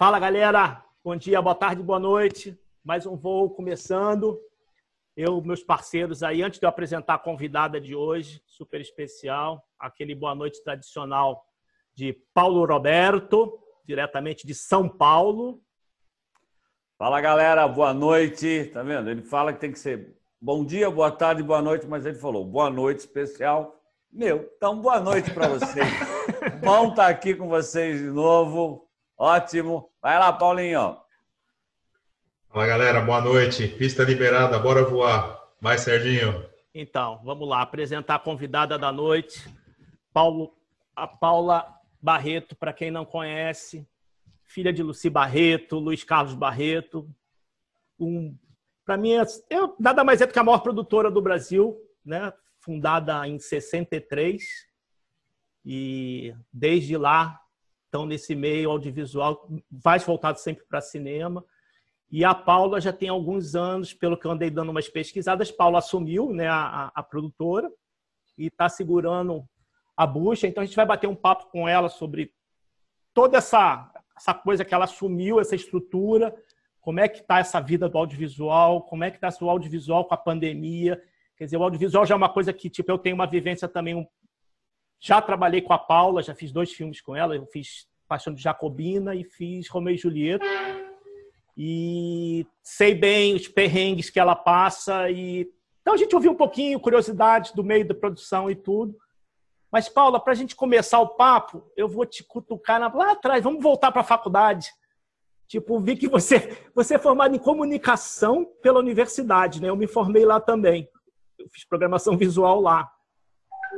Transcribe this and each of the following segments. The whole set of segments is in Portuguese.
Fala galera, bom dia, boa tarde, boa noite. Mais um voo começando. Eu, meus parceiros aí, antes de eu apresentar a convidada de hoje, super especial, aquele boa noite tradicional de Paulo Roberto, diretamente de São Paulo. Fala galera, boa noite. Tá vendo? Ele fala que tem que ser bom dia, boa tarde, boa noite, mas ele falou boa noite especial. Meu, então boa noite para vocês. Bom estar tá aqui com vocês de novo. Ótimo. Vai lá, Paulinho. Fala galera, boa noite. Pista liberada, bora voar. Vai, Serginho. Então, vamos lá, apresentar a convidada da noite, Paulo, a Paula Barreto, para quem não conhece, filha de Luci Barreto, Luiz Carlos Barreto. Um, para mim, é, eu, nada mais é do que a maior produtora do Brasil, né? fundada em 63 e desde lá estão nesse meio audiovisual, mais voltado sempre para cinema. E a Paula já tem alguns anos, pelo que eu andei dando umas pesquisadas, Paula assumiu né, a, a produtora e está segurando a bucha. Então a gente vai bater um papo com ela sobre toda essa, essa coisa que ela assumiu, essa estrutura, como é que está essa vida do audiovisual, como é que está o audiovisual com a pandemia. Quer dizer, o audiovisual já é uma coisa que, tipo, eu tenho uma vivência também. Já trabalhei com a Paula, já fiz dois filmes com ela. Eu fiz Paixão de Jacobina e fiz Romeu e Julieta e sei bem os perrengues que ela passa e então a gente ouviu um pouquinho curiosidades do meio da produção e tudo. Mas Paula, para a gente começar o papo, eu vou te cutucar lá atrás. Vamos voltar para a faculdade. Tipo, vi que você você é formado em comunicação pela universidade, né? Eu me formei lá também. Eu fiz programação visual lá.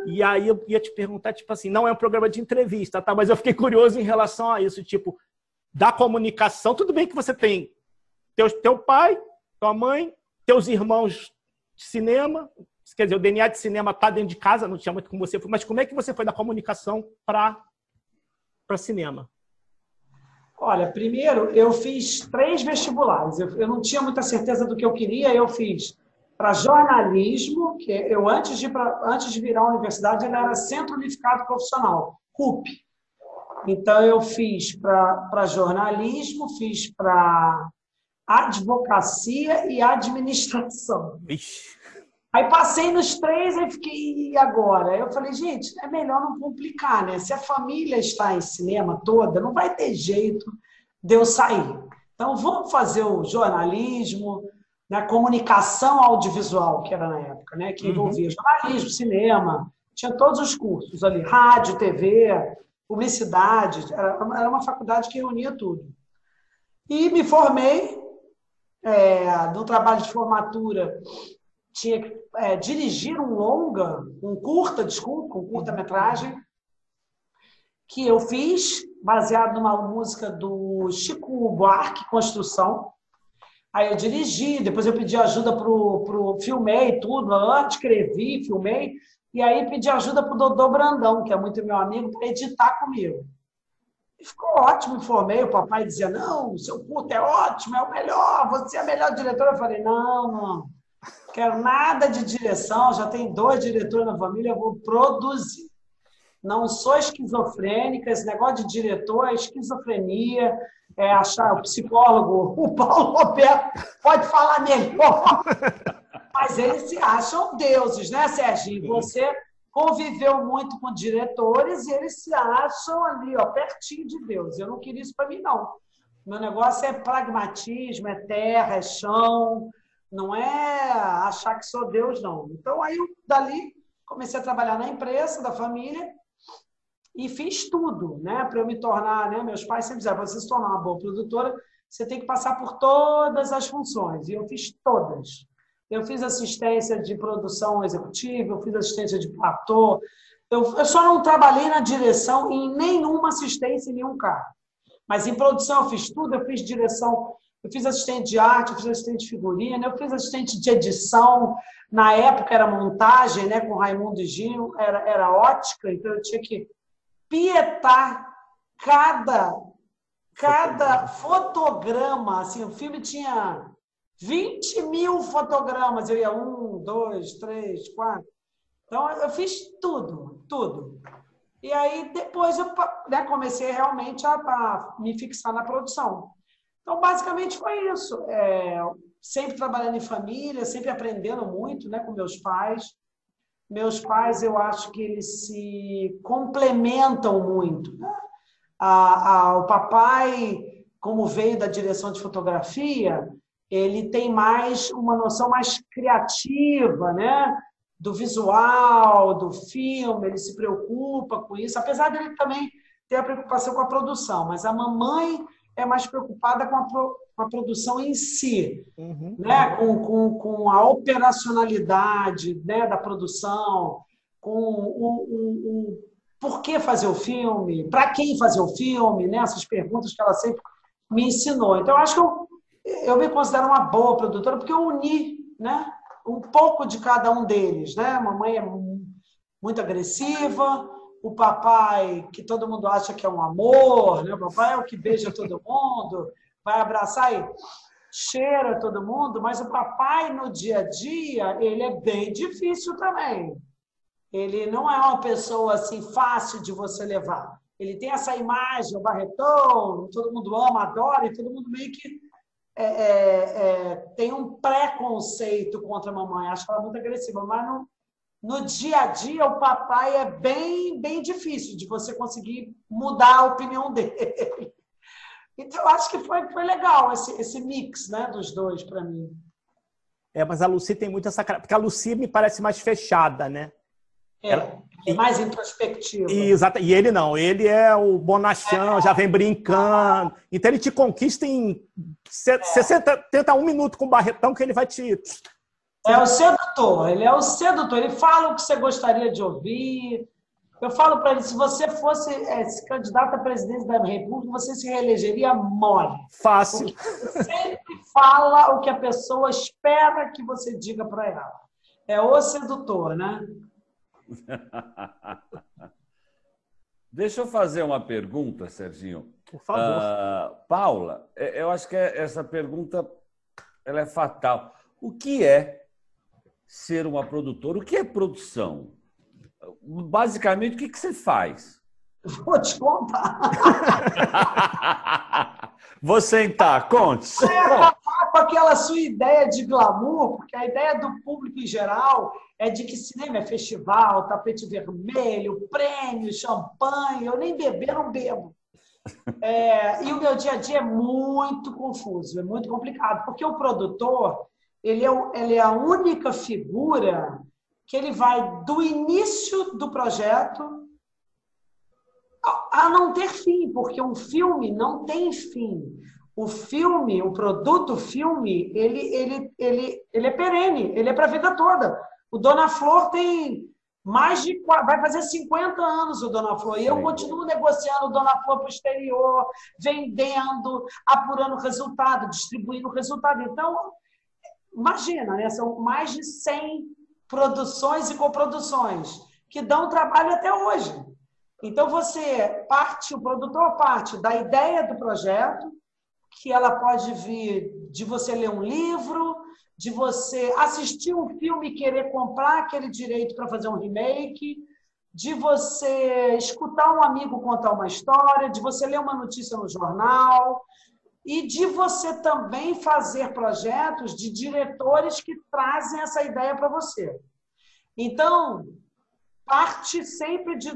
E aí eu ia te perguntar, tipo assim, não é um programa de entrevista, tá? Mas eu fiquei curioso em relação a isso, tipo, da comunicação. Tudo bem que você tem teu, teu pai, tua mãe, teus irmãos de cinema, quer dizer, o DNA de cinema está dentro de casa, não tinha muito como você foi, mas como é que você foi da comunicação para cinema? Olha, primeiro eu fiz três vestibulares. Eu, eu, não tinha muita certeza do que eu queria. Eu fiz para jornalismo, que eu antes de pra, antes de virar a universidade ele era Centro Unificado Profissional, CUP. Então, eu fiz para jornalismo, fiz para advocacia e administração. Ixi. Aí passei nos três e fiquei, e agora? Eu falei, gente, é melhor não complicar, né? Se a família está em cinema toda, não vai ter jeito de eu sair. Então, vamos fazer o jornalismo, né? comunicação audiovisual, que era na época, né? que uhum. envolvia uhum. jornalismo, cinema, tinha todos os cursos ali, rádio, TV, publicidade, era, era uma faculdade que reunia tudo. E me formei, é, no trabalho de formatura, tinha que é, dirigir um longa, um curta, desculpa, um curta-metragem, que eu fiz, baseado numa música do Chico Buarque, Construção. Aí eu dirigi, depois eu pedi ajuda para o... Filmei tudo, escrevi, filmei, e aí pedi ajuda para o Dodô Brandão, que é muito meu amigo, para editar comigo. E ficou ótimo, informei. O papai dizia: Não, seu curto é ótimo, é o melhor, você é a melhor diretora. Eu falei: Não, não, quero nada de direção, já tem dois diretores na família, eu vou produzir. Não sou esquizofrênica, esse negócio de diretor é esquizofrenia, é achar o psicólogo, o Paulo Roberto pode falar melhor. Mas eles se acham deuses, né, Serginho? Você conviveu muito com diretores e eles se acham ali, ó, pertinho de Deus. Eu não queria isso para mim, não. Meu negócio é pragmatismo, é terra, é chão, não é achar que sou Deus, não. Então, aí, dali, comecei a trabalhar na empresa da família e fiz tudo, né, para eu me tornar, né, meus pais sempre diziam, para você se tornar uma boa produtora, você tem que passar por todas as funções, e eu fiz todas. Eu fiz assistência de produção executiva, eu fiz assistência de platô. Eu, eu só não trabalhei na direção em nenhuma assistência em nenhum carro. Mas em produção eu fiz tudo, eu fiz direção, eu fiz assistente de arte, eu fiz assistente de figurina, eu fiz assistente de edição. Na época era montagem, né, com Raimundo e Gino, era, era ótica, então eu tinha que pietar cada cada fotograma, assim, o filme tinha 20 mil fotogramas. Eu ia um, dois, três, quatro. Então, eu fiz tudo, tudo. E aí depois eu né, comecei realmente a, a, me fixar na produção. Então, basicamente foi isso. É, sempre trabalhando em família, sempre aprendendo muito né, com meus pais. Meus pais, eu acho que eles se complementam muito. Né? A, a, o papai, como veio da direção de fotografia, ele tem mais uma noção mais criativa, né? do visual, do filme, ele se preocupa com isso, apesar dele também ter a preocupação com a produção, mas a mamãe é mais preocupada com a, pro, com a produção em si, uhum. né? com, com, com a operacionalidade né? da produção, com o, o, o por que fazer o filme, para quem fazer o filme, né? essas perguntas que ela sempre me ensinou. Então, eu acho que eu, eu me considero uma boa produtora porque eu uni né? um pouco de cada um deles. Né? A mamãe é muito agressiva, o papai, que todo mundo acha que é um amor, né? o papai é o que beija todo mundo, vai abraçar e cheira todo mundo, mas o papai no dia a dia, ele é bem difícil também. Ele não é uma pessoa assim fácil de você levar. Ele tem essa imagem, o barretão, todo mundo ama, adora, e todo mundo meio que é, é, é, tem um preconceito contra a mamãe. Acho ela muito agressiva, mas no, no dia a dia o papai é bem, bem difícil de você conseguir mudar a opinião dele. Então, acho que foi, foi legal esse, esse mix né, dos dois para mim. É, mas a Lucy tem muito essa cara. Porque a Lucy me parece mais fechada, né? É, Ela... é mais introspectiva. Exato. E ele não, ele é o bonachão, é. já vem brincando. Então ele te conquista em é. 60, tenta um minuto com o barretão que ele vai te. É o sedutor, ele é o sedutor, ele fala o que você gostaria de ouvir. Eu falo para ele, se você fosse é, se candidato à presidência da República, você se reelegeria mole. Fácil. Você sempre fala o que a pessoa espera que você diga para ela. É o sedutor, né? Deixa eu fazer uma pergunta, Serginho. Por favor. Uh, Paula, é, eu acho que é, essa pergunta ela é fatal. O que é ser uma produtora? O que é produção? Basicamente, o que, que você faz? Vou te contar. Vou sentar, conte. É acabar com aquela sua ideia de glamour, porque a ideia do público em geral é de que cinema é festival, tapete vermelho, prêmio, champanhe. Eu nem beber não bebo. É, e o meu dia a dia é muito confuso, é muito complicado, porque o produtor ele é, ele é a única figura que ele vai do início do projeto a não ter fim, porque um filme não tem fim. O filme, o produto filme, ele, ele, ele, ele é perene, ele é para a vida toda. O Dona Flor tem mais de. Vai fazer 50 anos o Dona Flor. E eu continuo negociando o Dona Flor para o exterior, vendendo, apurando resultado, distribuindo resultado. Então, imagina, né? são mais de 100 produções e coproduções que dão trabalho até hoje. Então, você parte, o produtor parte da ideia do projeto, que ela pode vir de você ler um livro, de você assistir um filme e querer comprar aquele direito para fazer um remake, de você escutar um amigo contar uma história, de você ler uma notícia no jornal e de você também fazer projetos de diretores que trazem essa ideia para você. Então, parte sempre de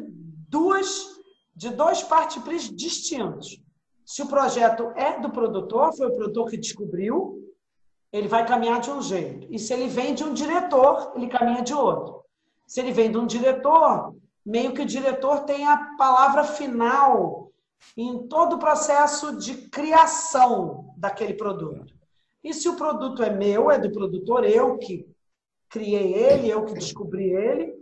duas de dois partes distintos. Se o projeto é do produtor, foi o produtor que descobriu, ele vai caminhar de um jeito. E se ele vem de um diretor, ele caminha de outro. Se ele vem de um diretor, meio que o diretor tem a palavra final em todo o processo de criação daquele produto. E se o produto é meu, é do produtor, eu que criei ele, eu que descobri ele,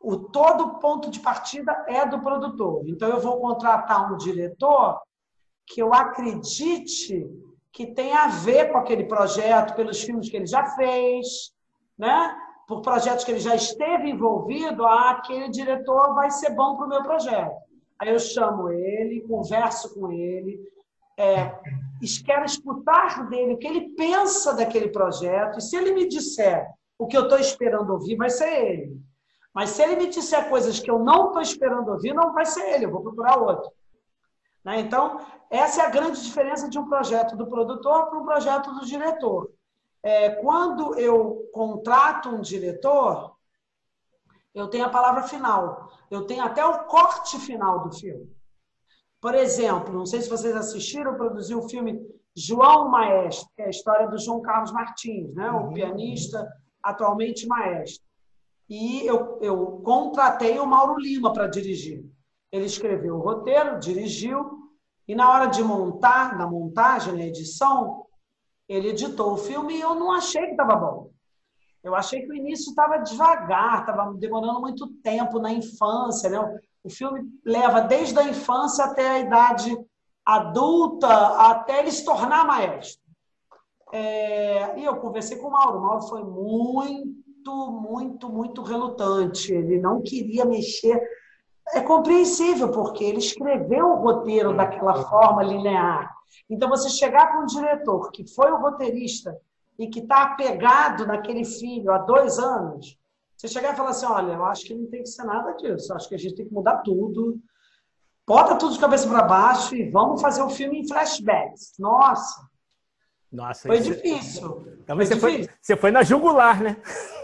o todo ponto de partida é do produtor. Então eu vou contratar um diretor que eu acredite que tem a ver com aquele projeto, pelos filmes que ele já fez, né? por projetos que ele já esteve envolvido, ah, aquele diretor vai ser bom para o meu projeto. Aí eu chamo ele, converso com ele, é, quero escutar dele o que ele pensa daquele projeto, e se ele me disser o que eu estou esperando ouvir, vai ser ele. Mas se ele me disser coisas que eu não estou esperando ouvir, não vai ser ele, eu vou procurar outro. Né? Então, essa é a grande diferença de um projeto do produtor para um projeto do diretor. É, quando eu contrato um diretor, eu tenho a palavra final. Eu tenho até o corte final do filme. Por exemplo, não sei se vocês assistiram, produziu o filme João Maestro, que é a história do João Carlos Martins, né? o uhum. pianista atualmente maestro. E eu, eu contratei o Mauro Lima para dirigir. Ele escreveu o roteiro, dirigiu, e na hora de montar, na montagem, na edição, ele editou o filme e eu não achei que estava bom. Eu achei que o início estava devagar, estava demorando muito tempo na infância. Né? O filme leva desde a infância até a idade adulta, até ele se tornar maestro. É, e eu conversei com o Mauro. O Mauro foi muito, muito, muito relutante. Ele não queria mexer. É compreensível, porque ele escreveu o roteiro daquela forma linear. Então, você chegar com um diretor que foi o roteirista e que está apegado naquele filho há dois anos, você chegar e falar assim: olha, eu acho que não tem que ser nada disso, eu acho que a gente tem que mudar tudo, bota tudo de cabeça para baixo e vamos fazer um filme em flashbacks. Nossa! Nossa, foi isso... difícil. Então, foi você, difícil. Foi, você foi na jugular, né?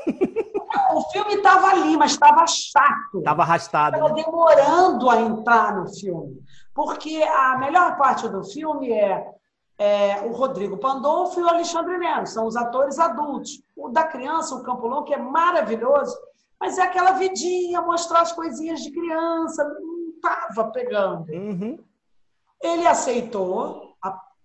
o filme estava ali, mas estava chato. Estava arrastado. Estava né? demorando a entrar no filme. Porque a melhor parte do filme é é, o Rodrigo Pandolfo e o Alexandre Nero, são os atores adultos. O da criança, o Campolon, que é maravilhoso, mas é aquela vidinha, mostrar as coisinhas de criança, não estava pegando. Uhum. Ele aceitou,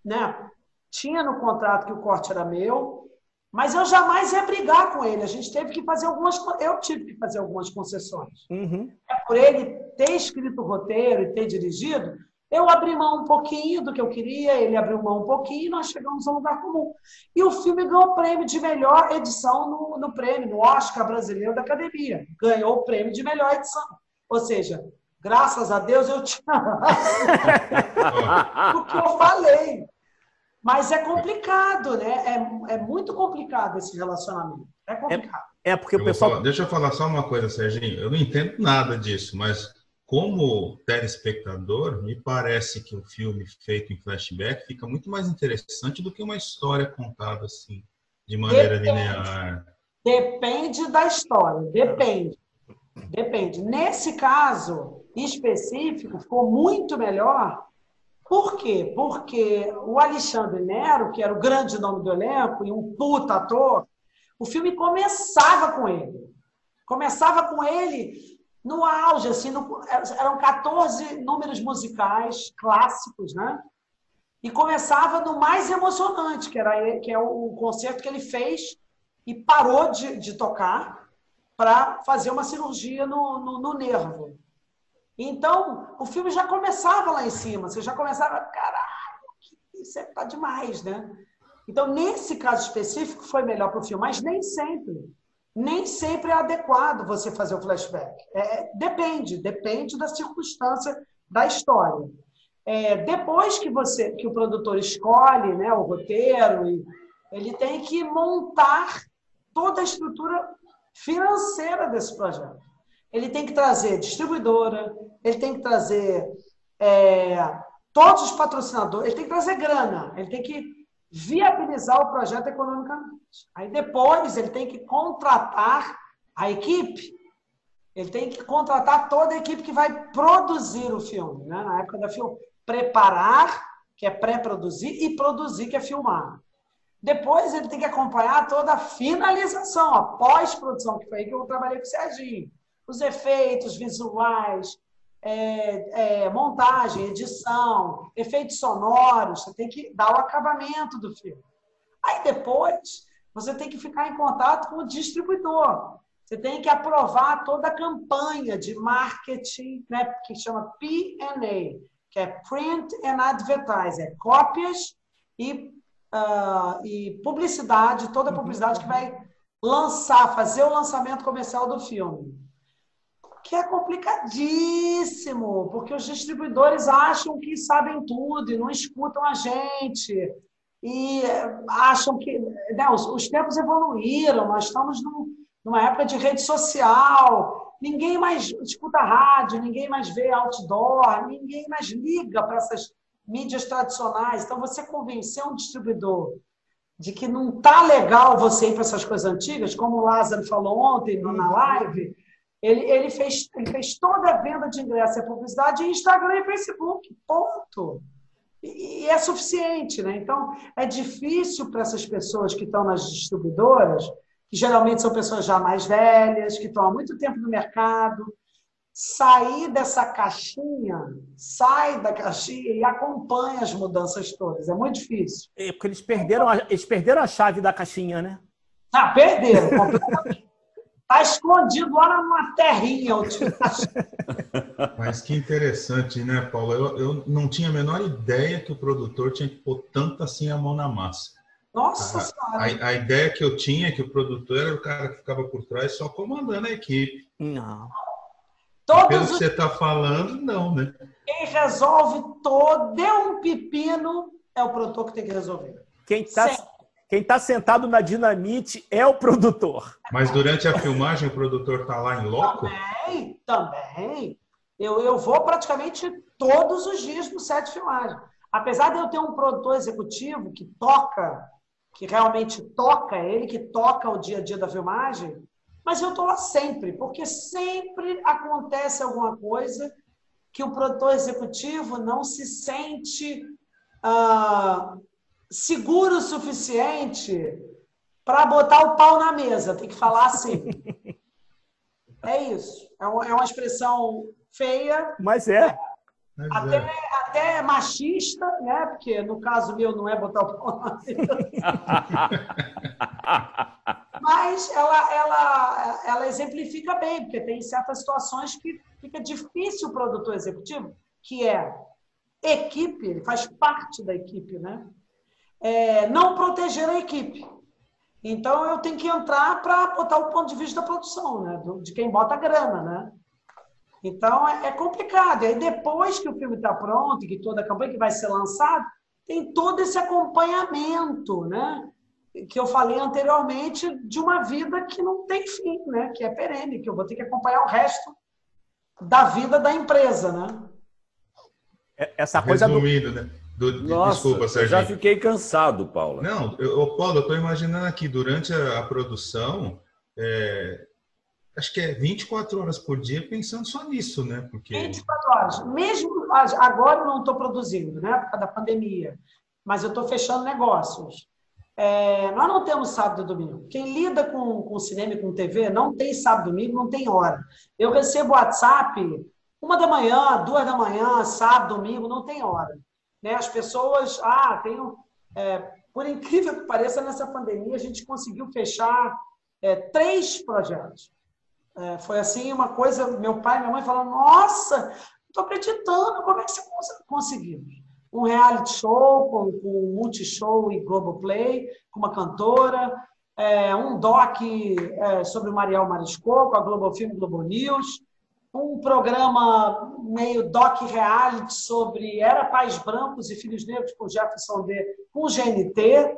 né? tinha no contrato que o corte era meu, mas eu jamais ia brigar com ele. A gente teve que fazer algumas. Eu tive que fazer algumas concessões. Uhum. É por ele ter escrito o roteiro e ter dirigido, eu abri mão um pouquinho do que eu queria, ele abriu mão um pouquinho e nós chegamos a um lugar comum. E o filme ganhou o prêmio de melhor edição no, no prêmio, no Oscar Brasileiro da Academia. Ganhou o prêmio de melhor edição. Ou seja, graças a Deus eu tinha o que eu falei. Mas é complicado, né? É, é muito complicado esse relacionamento. É complicado. É, é porque o pessoal. Falar, deixa eu falar só uma coisa, Serginho. Eu não entendo nada disso, mas como telespectador, me parece que o filme feito em flashback fica muito mais interessante do que uma história contada assim, de maneira depende, linear. Depende da história, depende. Depende. Nesse caso específico, ficou muito melhor. Por quê? Porque o Alexandre Nero, que era o grande nome do elenco e um puta ator, o filme começava com ele. Começava com ele no auge, assim, no, eram 14 números musicais clássicos, né? E começava no mais emocionante, que, era, que é o concerto que ele fez e parou de, de tocar para fazer uma cirurgia no, no, no, nervo. Então, o filme já começava lá em cima, você já começava, caralho, isso é, tá demais, né? Então, nesse caso específico, foi melhor para o filme, mas nem sempre nem sempre é adequado você fazer o flashback. É, depende, depende da circunstância da história. É, depois que você, que o produtor escolhe, né, o roteiro, ele tem que montar toda a estrutura financeira desse projeto. Ele tem que trazer distribuidora, ele tem que trazer é, todos os patrocinadores, ele tem que trazer grana, ele tem que viabilizar o projeto economicamente. Aí depois ele tem que contratar a equipe, ele tem que contratar toda a equipe que vai produzir o filme, né? na época da filme. Preparar, que é pré-produzir, e produzir, que é filmar. Depois ele tem que acompanhar toda a finalização, a pós-produção, que foi aí que eu trabalhei com o Serginho. Os efeitos visuais, é, é, montagem, edição, efeitos sonoros, você tem que dar o acabamento do filme. Aí depois, você tem que ficar em contato com o distribuidor. Você tem que aprovar toda a campanha de marketing, né, que chama P&A, que é Print and Advertising, é cópias e, uh, e publicidade, toda a publicidade que vai lançar, fazer o lançamento comercial do filme que é complicadíssimo, porque os distribuidores acham que sabem tudo e não escutam a gente. E acham que. Né, os, os tempos evoluíram, nós estamos num, numa época de rede social. ninguém mais escuta rádio, ninguém mais vê outdoor, ninguém mais liga para essas mídias tradicionais. Então, você convencer um distribuidor de que não tá legal você ir para essas coisas antigas, como o Lázaro falou ontem na live, ele, ele, fez, ele fez toda a venda de ingresso e publicidade em Instagram e Facebook. Ponto. E, e é suficiente, né? Então, é difícil para essas pessoas que estão nas distribuidoras, que geralmente são pessoas já mais velhas, que estão há muito tempo no mercado, sair dessa caixinha, sai da caixinha e acompanha as mudanças todas. É muito difícil. É porque eles perderam a, eles perderam a chave da caixinha, né? Ah, perderam. Está escondido lá numa terrinha. Mas que interessante, né, Paulo? Eu, eu não tinha a menor ideia que o produtor tinha que pôr tanto assim a mão na massa. Nossa a, Senhora! A, a, ideia que eu tinha é que o produtor era o cara que ficava por trás só comandando a equipe. Não. Todos Pelo que você está falando, não, né? Quem resolve todo, deu um pepino, é o produtor que tem que resolver. Quem está quem tá sentado na dinamite é o produtor. Mas durante a filmagem o produtor está lá em loco? Também, também. Eu, eu vou praticamente todos os dias no set de filmagem. Apesar de eu ter um produtor executivo que toca, que realmente toca, é ele que toca o dia a dia da filmagem, mas eu estou lá sempre, porque sempre acontece alguma coisa que o produtor executivo não se sente ah, seguro o suficiente para botar o pau na mesa. Tem que falar assim. É isso. É uma, é uma expressão feia. Mas é. Até, é. até machista, né? Porque no caso meu não é botar o pau na mesa. Mas ela, ela, ela exemplifica bem, porque tem certas situações que fica difícil o produtor executivo, que é equipe, ele faz parte da equipe, né? É, não proteger a equipe. Então eu tenho que entrar para botar o ponto de vista da produção, né? de quem bota a grana, né? Então é, é complicado. E aí depois que o filme está pronto, que toda a campanha que vai ser lançada, tem todo esse acompanhamento, né? que eu falei anteriormente, de uma vida que não tem fim, né? que é perene, que eu vou ter que acompanhar o resto da vida da empresa. Né? É, essa coisa Resumindo, do... né? Do, Nossa, desculpa, Sérgio. já fiquei cansado, Paula. Não, eu, Paulo, eu estou imaginando aqui, durante a, a produção, é, acho que é 24 horas por dia pensando só nisso, né? Porque... 24 horas. Mesmo agora eu não estou produzindo, né? Por causa da pandemia. Mas eu estou fechando negócios. É, nós não temos sábado e domingo. Quem lida com, com cinema e com TV não tem sábado e domingo, não tem hora. Eu recebo WhatsApp uma da manhã, duas da manhã, sábado, domingo, não tem hora. Né? As pessoas, ah, tenho. É, por incrível que pareça, nessa pandemia a gente conseguiu fechar é, três projetos. É, foi assim uma coisa, meu pai e minha mãe falaram, nossa, estou acreditando, como é que você conseguiu? um reality show com, com Multishow e Globoplay, com uma cantora, é, um doc é, sobre o Mariel Marisco, com a Globo Filme Globo News, um programa meio doc reality sobre Era Pais Brancos e Filhos Negros com Jefferson D, com GNT,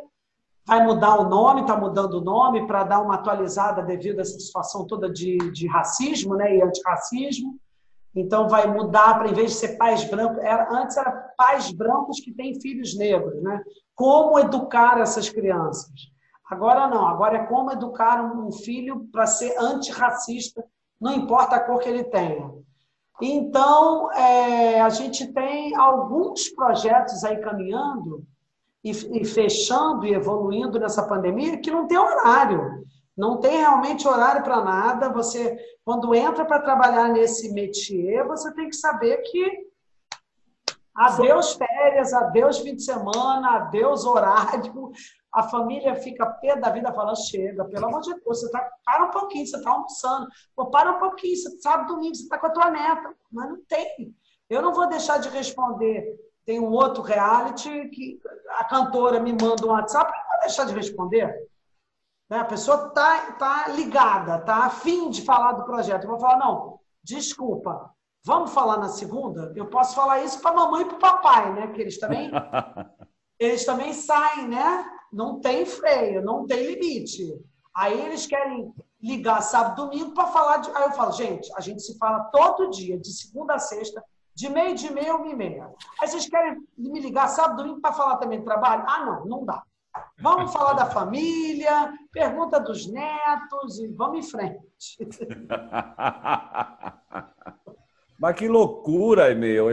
vai mudar o nome, está mudando o nome para dar uma atualizada devido a essa situação toda de, de racismo né, e antirracismo. Então, vai mudar para, em vez de ser pais brancos, era, antes era pais brancos que têm filhos negros. Né? Como educar essas crianças? Agora não, agora é como educar um filho para ser antirracista, não importa a cor que ele tenha. Então, é, a gente tem alguns projetos aí caminhando e, e fechando e evoluindo nessa pandemia que não tem horário. Não tem realmente horário para nada. Você, quando entra para trabalhar nesse métier, você tem que saber que adeus férias, adeus fim de semana, adeus horário. A família fica pé da vida falando, chega, pelo amor de Deus, você tá, para um pouquinho, você está almoçando. Pô, para um pouquinho, você sabe domingo, você está com a tua neta. Mas não tem. Eu não vou deixar de responder. Tem um outro reality que a cantora me manda um WhatsApp, eu não vou deixar de responder. Né? A pessoa está tá ligada, está afim de falar do projeto. Eu vou falar, não, desculpa, vamos falar na segunda? Eu posso falar isso para a mamãe e para o papai, né? Porque eles também, eles também saem, né? Não tem freio, não tem limite. Aí eles querem ligar sábado domingo para falar de. Aí eu falo, gente, a gente se fala todo dia, de segunda a sexta, de meio de meia, e meia. Aí vocês querem me ligar sábado domingo para falar também de trabalho? Ah, não, não dá. Vamos falar da família, pergunta dos netos e vamos em frente. Mas que loucura, meu.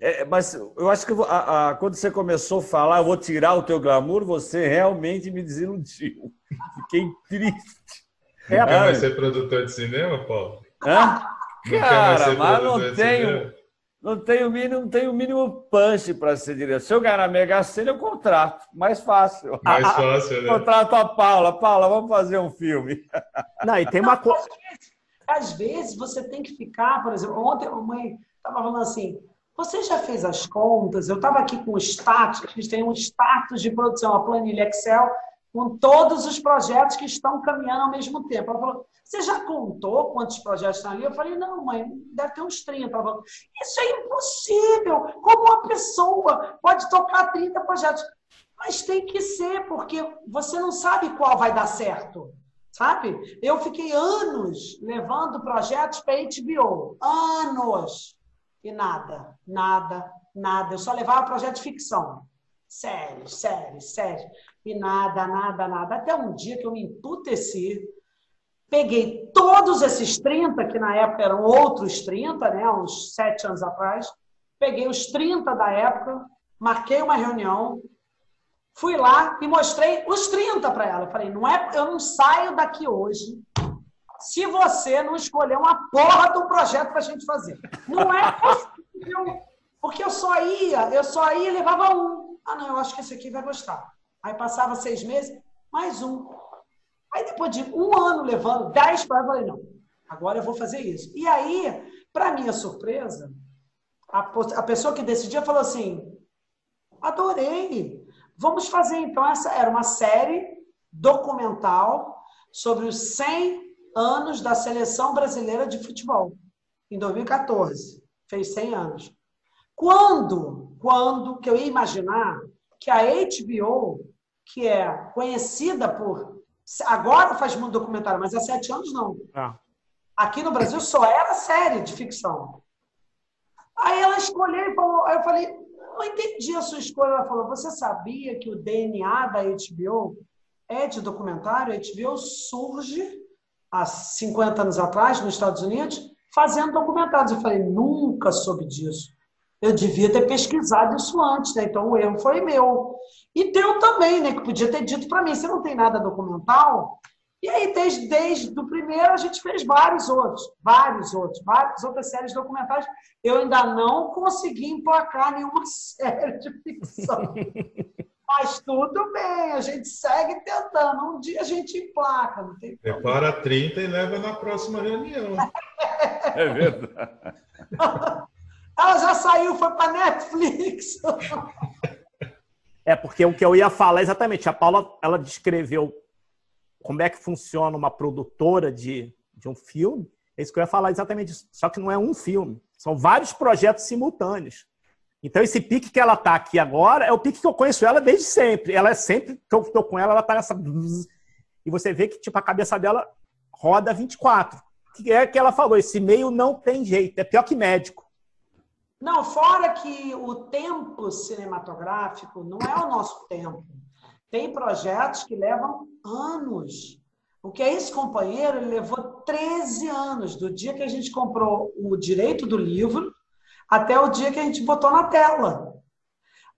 É, mas eu acho que a, a, quando você começou a falar, eu vou tirar o teu glamour, você realmente me desiludiu. Fiquei triste. Não é, quer mais ser produtor de cinema, Paulo? Hã? Cara, mas não tenho, não tenho mínimo, não tenho mínimo punch para ser diretor. Se eu ganhar na Mega Sena, eu contrato. Mais fácil. Mais fácil, né? Contrato a Paula. Paula, vamos fazer um filme. Não, e tem uma coisa às vezes você tem que ficar, por exemplo, ontem a mãe estava falando assim, você já fez as contas? Eu estava aqui com o status, a gente tem um status de produção, a planilha Excel, com todos os projetos que estão caminhando ao mesmo tempo. Ela falou, você já contou quantos projetos estão ali? Eu falei, não, mãe, deve ter uns 30. Ela falou, isso é impossível. Como uma pessoa pode tocar 30 projetos? Mas tem que ser, porque você não sabe qual vai dar certo sabe? Eu fiquei anos levando projetos para HBO, anos, e nada, nada, nada. Eu só levava projeto de ficção, séries, séries, séries, e nada, nada, nada. Até um dia que eu me emputeci, peguei todos esses 30, que na época eram outros 30, né, uns sete anos atrás, peguei os 30 da época, marquei uma reunião, Fui lá e mostrei os 30 para ela. falei, não é, eu não saio daqui hoje se você não escolher uma porra do projeto para a gente fazer. Não é possível. Porque eu só ia, eu só ia e levava um. Ah, não, eu acho que esse aqui vai gostar. Aí passava seis meses, mais um. Aí depois de um ano levando dez para eu falei, não, agora eu vou fazer isso. E aí, para minha surpresa, a, a pessoa que decidia falou assim, adorei. Vamos fazer então essa era uma série documental sobre os 100 anos da seleção brasileira de futebol em 2014. Fez 100 anos. Quando, quando que eu ia imaginar que a HBO, que é conhecida por agora faz muito documentário, mas há sete anos não. Ah. Aqui no Brasil só era série de ficção. Aí ela escolheu e falou, aí eu falei, não entendi a sua escolha. Ela falou: Você sabia que o DNA da HBO é de documentário? A HBO surge há 50 anos atrás, nos Estados Unidos, fazendo documentários. Eu falei: Nunca soube disso. Eu devia ter pesquisado isso antes, né? Então o erro foi meu. E teu também, né? Que podia ter dito para mim: Você não tem nada documental? E aí, desde, desde o primeiro, a gente fez vários outros, vários outros, várias outras séries documentais. Eu ainda não consegui emplacar nenhuma série de ficção. Mas tudo bem, a gente segue tentando. Um dia a gente emplaca, não tem problema. Prepara 30 e leva na próxima reunião. É verdade. Ela já saiu, foi para Netflix. É, porque o que eu ia falar exatamente, a Paula, ela descreveu como é que funciona uma produtora de, de um filme. É isso que eu ia falar exatamente isso. Só que não é um filme, são vários projetos simultâneos. Então, esse pique que ela está aqui agora é o pique que eu conheço ela desde sempre. Ela é sempre que eu estou com ela, ela está nessa. E você vê que tipo, a cabeça dela roda 24. Que é que ela falou: esse meio não tem jeito, é pior que médico. Não, fora que o tempo cinematográfico não é o nosso tempo. Tem projetos que levam anos. O que é esse companheiro? Ele levou 13 anos, do dia que a gente comprou o direito do livro até o dia que a gente botou na tela.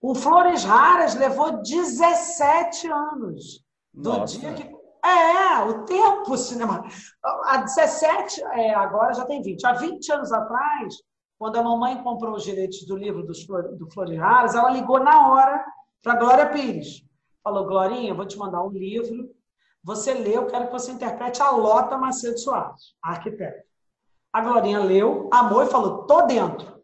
O Flores Raras levou 17 anos. Do Nossa. dia que. É, o tempo cinema. Há 17, é, agora já tem 20. Há 20 anos atrás, quando a mamãe comprou os direitos do livro do Flores Raras, ela ligou na hora para Glória Pires. Falou, Glorinha, vou te mandar um livro. Você lê, eu quero que você interprete a Lota Macedo Soares, a arquiteta. A Glorinha leu, amou e falou, tô dentro.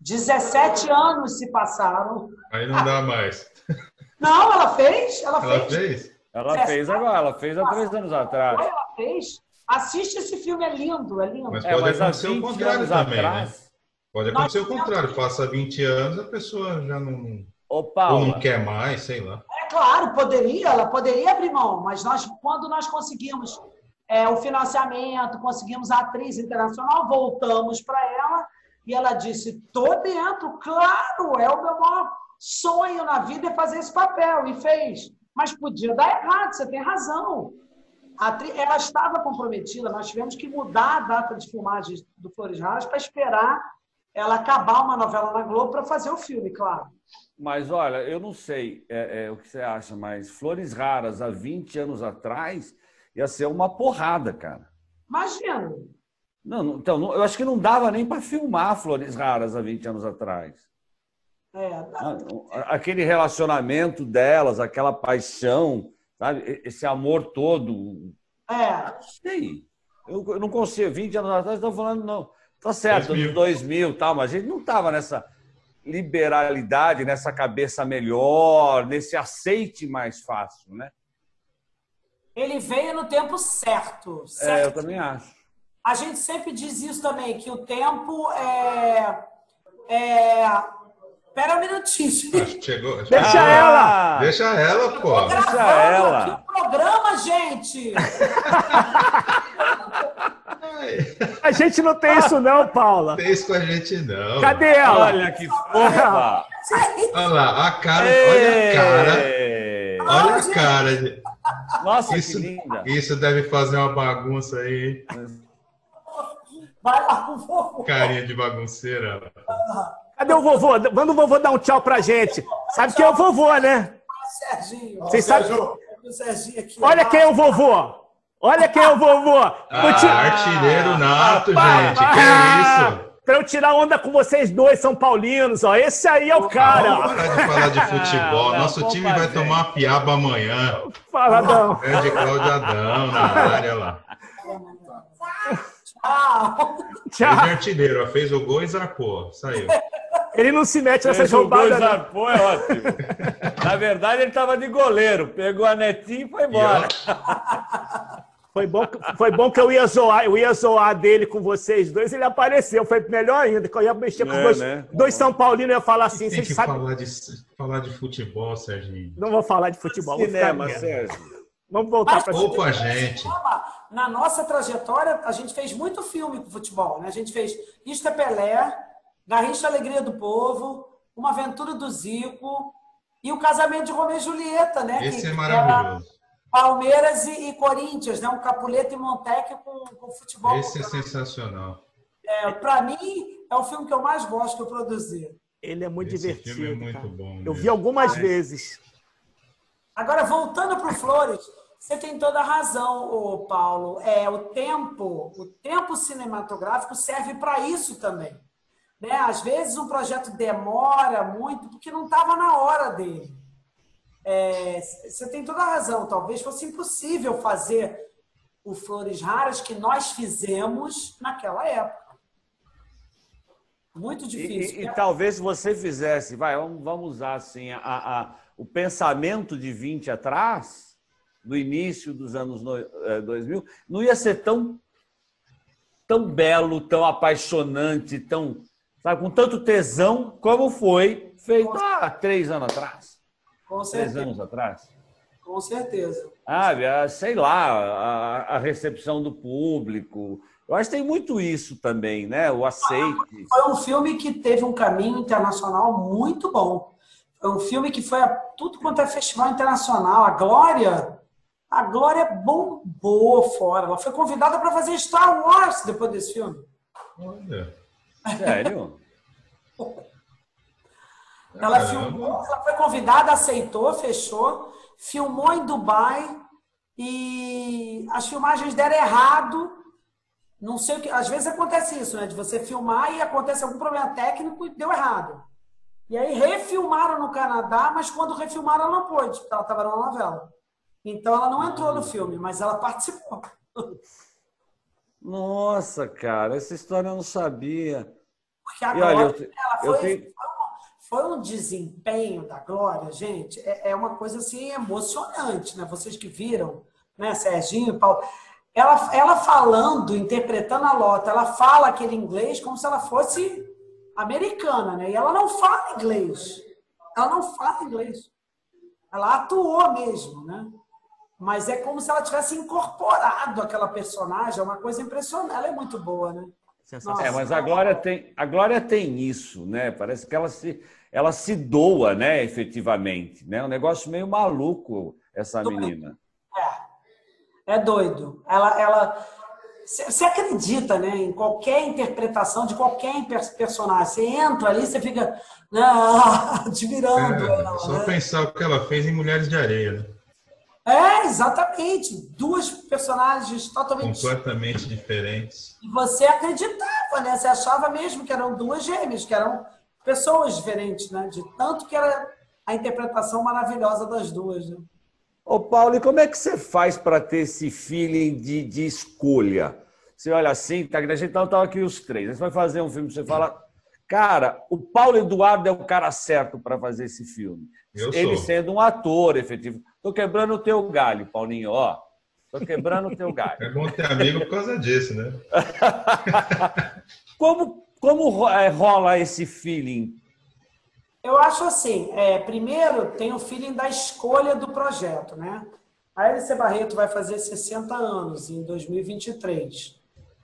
17 anos se passaram. Aí não dá mais. Não, ela fez. Ela, ela fez. fez. Ela fez agora, ela fez há três anos atrás. Ela fez. Assiste esse filme, é lindo, é lindo. Mas é, pode é, mas acontecer o contrário também, né? atrás... né? Pode acontecer o contrário. Passa 20 anos, a pessoa já não, Ô, Paula, ou não quer mais, sei lá claro, poderia, ela poderia abrir mão, mas nós, quando nós conseguimos é, o financiamento, conseguimos a atriz internacional, voltamos para ela e ela disse: tô dentro, claro, é o meu maior sonho na vida é fazer esse papel. E fez. Mas podia dar errado, você tem razão. Atriz, ela estava comprometida, nós tivemos que mudar a data de filmagem do Flores Raras para esperar ela acabar uma novela na Globo para fazer o filme, claro. Mas olha, eu não sei é, é, o que você acha, mas Flores Raras, há 20 anos atrás, ia ser uma porrada, cara. Imagina. Não, então, não, eu acho que não dava nem para filmar Flores Raras há 20 anos atrás. É, ah, Aquele relacionamento delas, aquela paixão, sabe? Esse amor todo. É. Não sei. Eu, eu não consigo. 20 anos atrás, estão falando, não. Tá certo, 2000, 2000 tal, mas a gente não estava nessa liberalidade, nessa cabeça melhor, nesse aceite mais fácil, né? Ele veio no tempo certo. certo. É, eu também acho. A gente sempre diz isso também, que o tempo é. é... Pera um minutinho. Chegou. Deixa ah, ela! Deixa ela, pô. Deixa ela. Aqui o programa, gente! A gente não tem isso, não, Paula. Tem isso com a gente, não. Cadê ela? Olha que fofa! Olha lá, a cara, olha a cara. Olha a cara. Nossa, isso, que linda. Isso deve fazer uma bagunça aí, hein? Vai lá, favor. Carinha de bagunceira. Cadê o vovô? Manda o vovô dar um tchau pra gente. Sabe quem é o vovô, né? Serginho. Vocês sabem? Olha quem é o vovô. Olha quem é o vovô! Ah, te... Artilheiro nato, ah, gente. Ah, que é isso? Pra eu tirar onda com vocês dois, São Paulinos, ó. Esse aí é o cara. Vamos parar de falar de futebol. Nosso time vai tomar uma piaba amanhã. Faladão. Grande Cláudio Adão na área lá. Tchau. Tchau. Fez artilheiro, fez o gol e zarpou. Saiu. Ele não se mete nessas roubadas. O zarpou é ótimo. Na verdade, ele estava de goleiro. Pegou a netinha e foi embora. Foi bom, foi bom que eu ia zoar, eu ia zoar dele com vocês dois, ele apareceu. Foi melhor ainda, que eu ia mexer com é, dois, né? dois São Paulinos, eu ia falar assim. Tem que sabem... falar, de, falar de futebol, Serginho. Não vou falar de futebol. Cinema, Sérgio. Vamos voltar para Opa, a gente. Na nossa trajetória, a gente fez muito filme com futebol. Né? A gente fez Isto é Pelé, Garrincha Alegria do Povo, Uma Aventura do Zico e o Casamento de Romeu e Julieta, né? Esse que, é maravilhoso. Palmeiras e, e, Corinthians, né? Um Capuleto e Montec com, com futebol. Esse é sensacional. É, Para mim, é o filme que eu mais gosto que eu produzi. Ele é muito Esse divertido. Filme é muito cara. bom. Eu vi algumas é. vezes. Agora, voltando para o Flores, você tem toda a razão, ô Paulo. É, o tempo, o tempo cinematográfico serve para isso também. Né? Às vezes um projeto demora muito porque não estava na hora dele. É, você tem toda a razão. Talvez fosse impossível fazer o Flores Raras que nós fizemos naquela época. Muito difícil. E, e, e talvez você fizesse, vai, vamos usar assim, a, a, o pensamento de 20 atrás, do início dos anos 2000, é, não ia ser tão, tão belo, tão apaixonante, tão, sabe, com tanto tesão como foi feito há três anos atrás. Com certeza. Três anos atrás? Com certeza. Ah, sei lá, a, a, recepção do público. Eu acho que tem muito isso também, né? O aceite. Foi um filme que teve um caminho internacional muito bom. Foi um filme que foi a tudo quanto é festival internacional. A Glória, a Glória bombou fora. Ela foi convidada para fazer Star Wars depois desse filme. Olha. Sério? Ela filmou, ela foi convidada, aceitou, fechou, filmou em Dubai e as filmagens deram errado. Não sei o que. Às vezes acontece isso, né? De você filmar e acontece algum problema técnico e deu errado. E aí refilmaram no Canadá, mas quando refilmaram ela não pôde, porque ela estava na novela. Então ela não entrou no filme, mas ela participou. Nossa, cara, essa história eu não sabia. Porque agora e olha, eu, ela foi, eu tenho foi um desempenho da Glória, gente, é, é, uma coisa assim emocionante, né? Vocês que viram, né, Serginho, Paulo, ela, ela falando, interpretando a Lota, ela fala aquele inglês como se ela fosse americana, né? E ela não fala inglês. Ela não fala inglês. Ela atuou mesmo, né? mas é como se ela tivesse incorporado aquela personagem, é uma coisa impressionante. Ela é muito boa, né? É, mas a Glória tem, a Glória tem isso, né? Parece que ela se, ela se doa, né, efetivamente, né? Um negócio meio maluco essa doido. menina. É. É doido. Ela ela você acredita, né, em qualquer interpretação de qualquer personagem. Você entra ali, você fica né, admirando é, ela. Só né? pensar o que ela fez em Mulheres de Areia, né? É, exatamente. Duas personagens totalmente completamente diferentes. E você acreditava, né? Você achava mesmo que eram duas gêmeas, que eram pessoas diferentes, né? De tanto que era a interpretação maravilhosa das duas, né? Ô, Paulo, e como é que você faz para ter esse feeling de, de escolha? Você olha assim, tá, a gente estava tá aqui os três. Você vai fazer um filme, você fala, cara, o Paulo Eduardo é o cara certo para fazer esse filme. Eu Ele sou. sendo um ator efetivo. Estou quebrando o teu galho, Paulinho, ó. Estou quebrando o teu galho. É bom ter amigo por causa disso, né? como, como é, rola esse feeling? Eu acho assim, é, primeiro tem o feeling da escolha do projeto, né? A LC Barreto vai fazer 60 anos em 2023.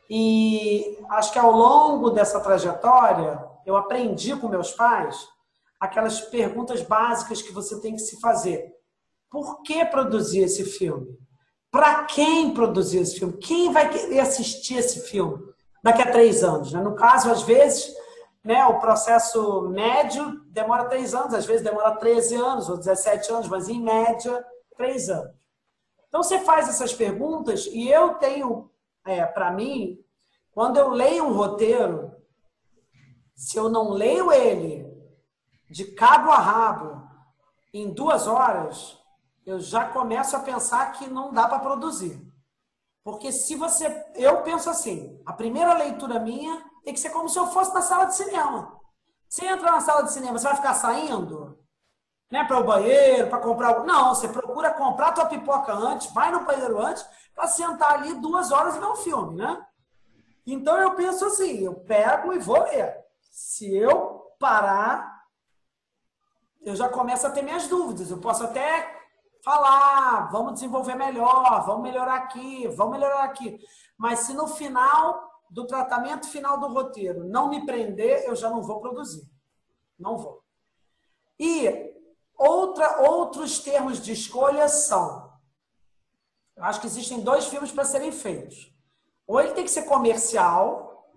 E acho que ao longo dessa trajetória, eu aprendi com meus pais aquelas perguntas básicas que você tem que se fazer. Por que produzir esse filme? Para quem produzir esse filme? Quem vai assistir esse filme daqui a três anos? Né? No caso, às vezes, né, o processo médio demora três anos, às vezes demora 13 anos ou 17 anos, mas em média, três anos. Então, você faz essas perguntas e eu tenho, é, para mim, quando eu leio um roteiro, se eu não leio ele de cabo a rabo em duas horas, eu já começo a pensar que não dá para produzir. Porque se você. Eu penso assim: a primeira leitura minha tem que ser como se eu fosse na sala de cinema. Você entra na sala de cinema, você vai ficar saindo? Né, para o banheiro, para comprar. Não, você procura comprar tua pipoca antes, vai no banheiro antes, para sentar ali duas horas e ver um filme, né? Então eu penso assim: eu pego e vou ler. Se eu parar, eu já começo a ter minhas dúvidas. Eu posso até falar, vamos desenvolver melhor, vamos melhorar aqui, vamos melhorar aqui. Mas se no final do tratamento final do roteiro não me prender, eu já não vou produzir. Não vou. E outra, outros termos de escolha são: eu acho que existem dois filmes para serem feitos. Ou ele tem que ser comercial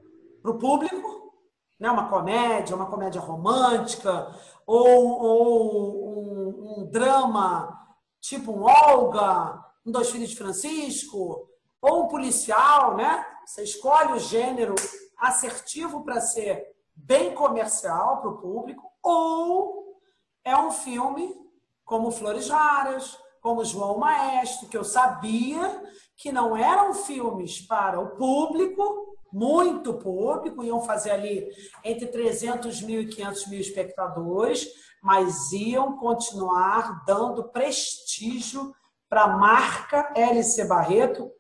para o público, né? uma comédia, uma comédia romântica, ou, ou um, um, drama tipo um Olga, um Dois Filhos de Francisco, ou um policial, né? Você escolhe o gênero assertivo para ser bem comercial para o público, ou é um filme como Flores Raras, como João Maestro, que eu sabia que não eram filmes para o público, muito público, iam fazer ali entre 300 mil e 500 mil espectadores, mas iam continuar dando prestígio para a marca LC Barreto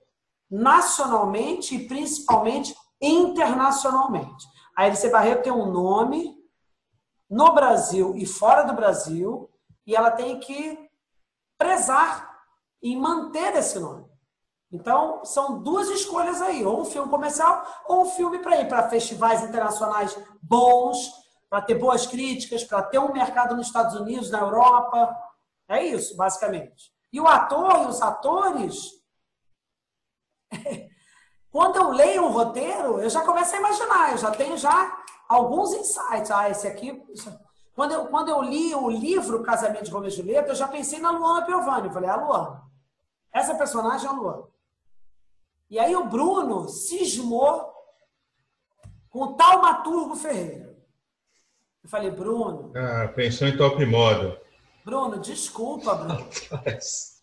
nacionalmente e principalmente internacionalmente. A LC Barreto tem um nome no Brasil e fora do Brasil e ela tem que prezar e manter esse nome. Então, são duas escolhas aí, ou um filme comercial ou um filme para ir para festivais internacionais bons, para ter boas críticas, para ter um mercado nos Estados Unidos, na Europa. É isso, basicamente. E o ator e os atores, quando eu leio um roteiro, eu já começo a imaginar, eu já tenho já alguns insights. Ah, esse aqui. Quando eu, quando eu li o livro Casamento de Romeu e Julieta, eu já pensei na Luana Piovani. Eu falei, ah, Luana. Essa personagem é a Luana. E aí o Bruno cismou com o Taumaturgo Ferreira. Eu falei, Bruno. Ah, pensou em top modo. Bruno, desculpa, Bruno.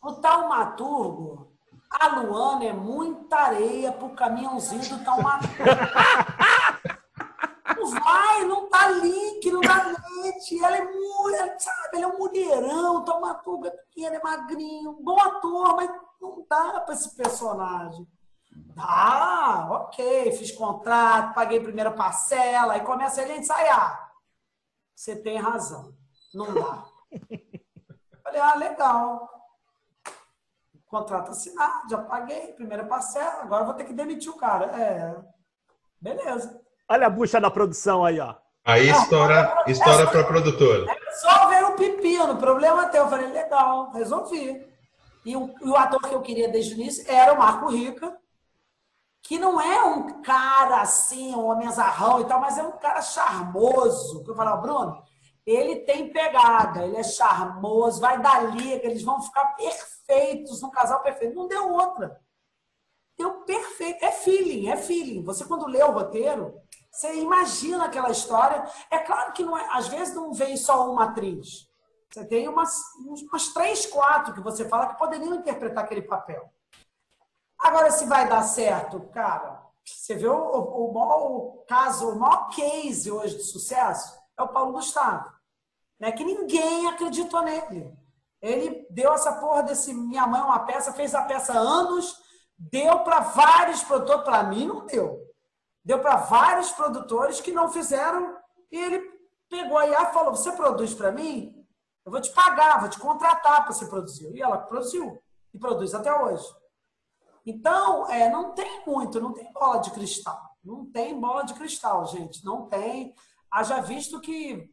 o Taumaturgo, a Luana é muita areia pro caminhãozinho do Taumaturgo. não vai, não tá link, não dá leite. Ela é muito, sabe, ele é um mulherão, o Taumaturgo é pequeno, é magrinho, bom ator, mas não dá para esse personagem. Ah, ok, fiz contrato, paguei primeira parcela, e começa ele a ensaiar. Você tem razão, não dá. Falei, ah, legal. contrato assinado, já paguei, primeira parcela, agora vou ter que demitir o cara. É, beleza. Olha a bucha da produção aí, ó. Aí estoura, é, estoura é, para a produtora. Resolve o pepino, problema teu. Eu falei, legal, resolvi. E o, e o ator que eu queria desde o início era o Marco Rica, que não é um cara assim, um homem azarrão e tal, mas é um cara charmoso. Que eu falava, Bruno, ele tem pegada, ele é charmoso, vai dar liga, eles vão ficar perfeitos, um casal perfeito. Não deu outra. Deu perfeito. É feeling, é feeling. Você, quando lê o roteiro, você imagina aquela história. É claro que não é, às vezes não vem só uma atriz. Você tem umas, umas três, quatro que você fala que poderiam interpretar aquele papel. Agora, se vai dar certo, cara, você vê o, o, o maior caso, o maior case hoje de sucesso é o Paulo Gustavo. Né? Que ninguém acreditou nele. Ele deu essa porra desse Minha Mãe é uma peça, fez a peça anos, deu para vários produtores, para mim não deu. Deu para vários produtores que não fizeram, e ele pegou a IA e falou: Você produz para mim? Eu vou te pagar, vou te contratar para você produzir. E ela produziu, e produz até hoje. Então, é, não tem muito, não tem bola de cristal. Não tem bola de cristal, gente. Não tem. Haja visto que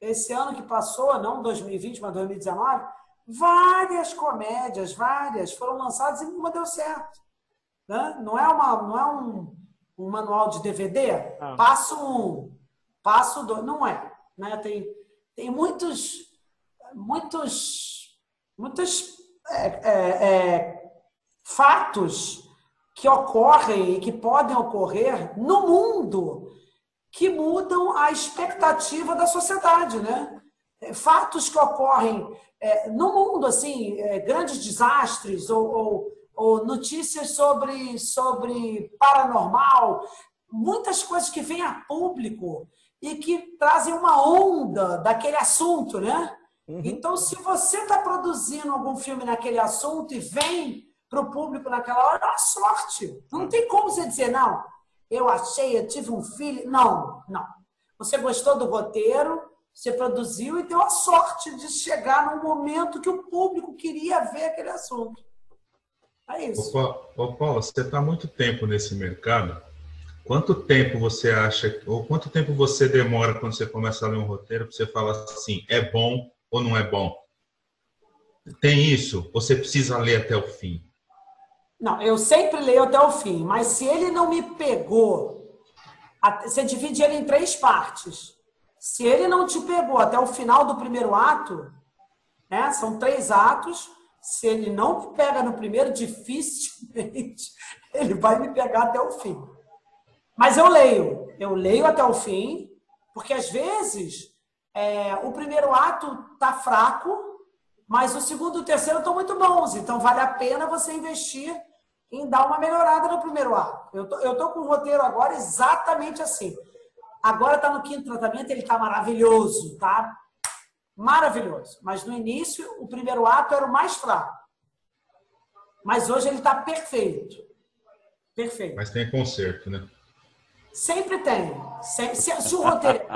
esse ano que passou, não 2020, mas 2019, várias comédias, várias, foram lançadas e nenhuma deu certo. Né? Não é, uma, não é um, um manual de DVD? Ah. Passo um, passo dois. Não é. Né? Tem, tem muitos, muitos, muitos é, é, é, fatos que ocorrem e que podem ocorrer no mundo que mudam a expectativa da sociedade, né? É, fatos que ocorrem é, no mundo, assim, é, grandes desastres ou, ou, ou, notícias sobre, sobre paranormal, muitas coisas que vêm a público e que trazem uma onda daquele assunto, né? Uhum. Então, se você está produzindo algum filme naquele assunto e vem para o público naquela hora, uma sorte. Não tem como você dizer, não, eu achei, eu tive um filho. Não, não. Você gostou do roteiro, você produziu e deu a sorte de chegar num momento que o público queria ver aquele assunto. É isso. Ô, Paula, você está muito tempo nesse mercado. Quanto tempo você acha, ou quanto tempo você demora quando você começa a ler um roteiro para você falar assim, é bom ou não é bom? Tem isso? Você precisa ler até o fim? Não, eu sempre leio até o fim, mas se ele não me pegou, você divide ele em três partes. Se ele não te pegou até o final do primeiro ato, né, são três atos, se ele não me pega no primeiro, dificilmente ele vai me pegar até o fim. Mas eu leio, eu leio até o fim, porque às vezes é, o primeiro ato tá fraco, mas o segundo e o terceiro estão muito bons. Então vale a pena você investir em dar uma melhorada no primeiro ato. Eu tô, eu tô com o roteiro agora exatamente assim. Agora está no quinto tratamento, ele está maravilhoso, tá? Maravilhoso. Mas no início, o primeiro ato era o mais fraco. Mas hoje ele está perfeito. Perfeito. Mas tem conserto, né? Sempre tem. Se, se, se o roteiro,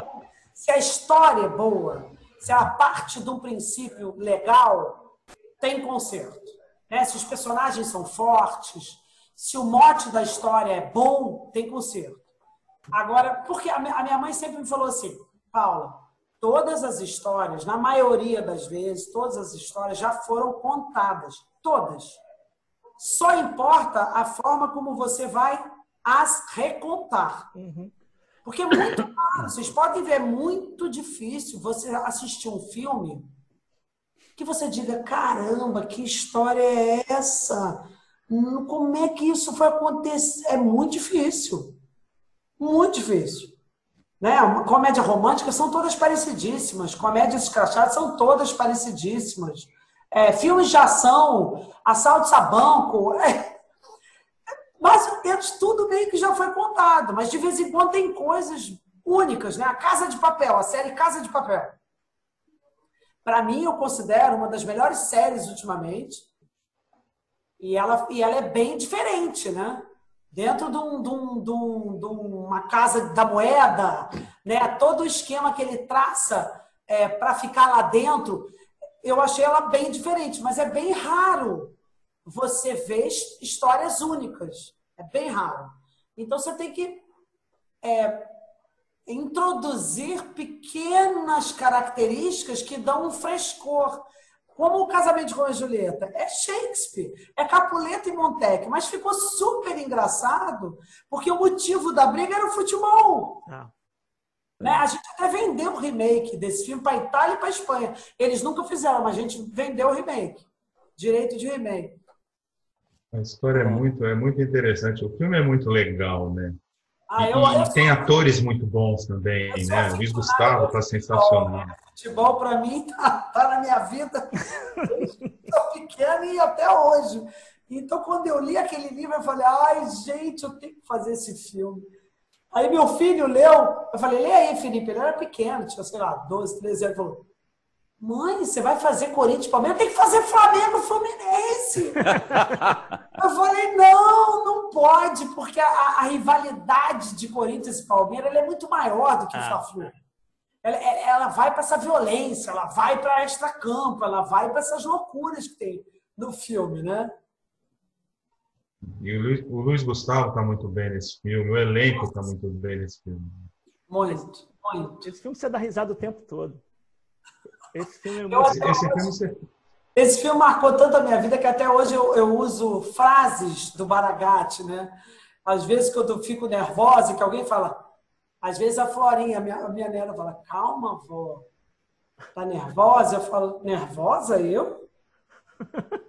se a história é boa, se a parte de um princípio legal, tem conserto. Né? Se os personagens são fortes, se o mote da história é bom, tem conserto. Agora, porque a minha mãe sempre me falou assim, Paula, todas as histórias, na maioria das vezes, todas as histórias já foram contadas. Todas. Só importa a forma como você vai as recontar. Uhum. Porque é muito claro, vocês podem ver, é muito difícil você assistir um filme que você diga: caramba, que história é essa? Como é que isso foi acontecer? É muito difícil. Muito difícil. Né? Comédia romântica são todas parecidíssimas. Comédias escrachadas são todas parecidíssimas. É, filmes de ação, assaltos a banco. É, mais tudo meio que já foi contado. Mas de vez em quando tem coisas únicas. Né? A Casa de Papel, a série Casa de Papel para mim, eu considero uma das melhores séries ultimamente. E ela, e ela é bem diferente, né? Dentro de, um, de, um, de, um, de uma casa da moeda, né? todo o esquema que ele traça é, para ficar lá dentro, eu achei ela bem diferente, mas é bem raro você vê histórias únicas. É bem raro. Então você tem que é, introduzir pequenas características que dão um frescor. Como o casamento de Romeu e Julieta. É Shakespeare, é Capuleto e Montecchio, mas ficou super engraçado porque o motivo da briga era o futebol. Ah. Né? A gente até vendeu o remake desse filme para Itália e para Espanha. Eles nunca fizeram, mas a gente vendeu o remake. Direito de remake. A história é muito, é muito interessante. O filme é muito legal, né? Ah, eu, e, eu tem atores muito bons também, né? Luiz Gustavo está sensacional. Futebol, para mim, tá, tá, na minha vida Estou pequeno e até hoje. Então, quando eu li aquele livro, eu falei, ai, gente, eu tenho que fazer esse filme. Aí meu filho leu, eu falei, lê aí, Felipe. Ele era pequeno, tinha, sei lá, 12, 13 anos. Ele falou, mãe, você vai fazer Corinthians Palmeiras? Tem que fazer Flamengo Fluminense. eu falei, não, não pode, porque a, a rivalidade de Corinthians e Palmeiras é muito maior do que o ah. Fla-Flu. Ela, ela, vai para essa violência, ela vai para extra-campo, ela vai para essas loucuras que tem no filme, né? E o Luiz, o Luiz Gustavo está muito bem nesse filme, o elenco está muito bem nesse filme. Muito, muito. Esse filme você dá risada o tempo todo. Esse filme é muito... Esse, esse, filme você... esse filme marcou tanto a minha vida que até hoje eu, eu uso frases do Baragate, né? Às vezes que eu fico nervosa e que alguém fala... Às vezes a Florinha, a minha, a minha neta, fala, calma, vó. Tá nervosa? Eu falo, nervosa eu?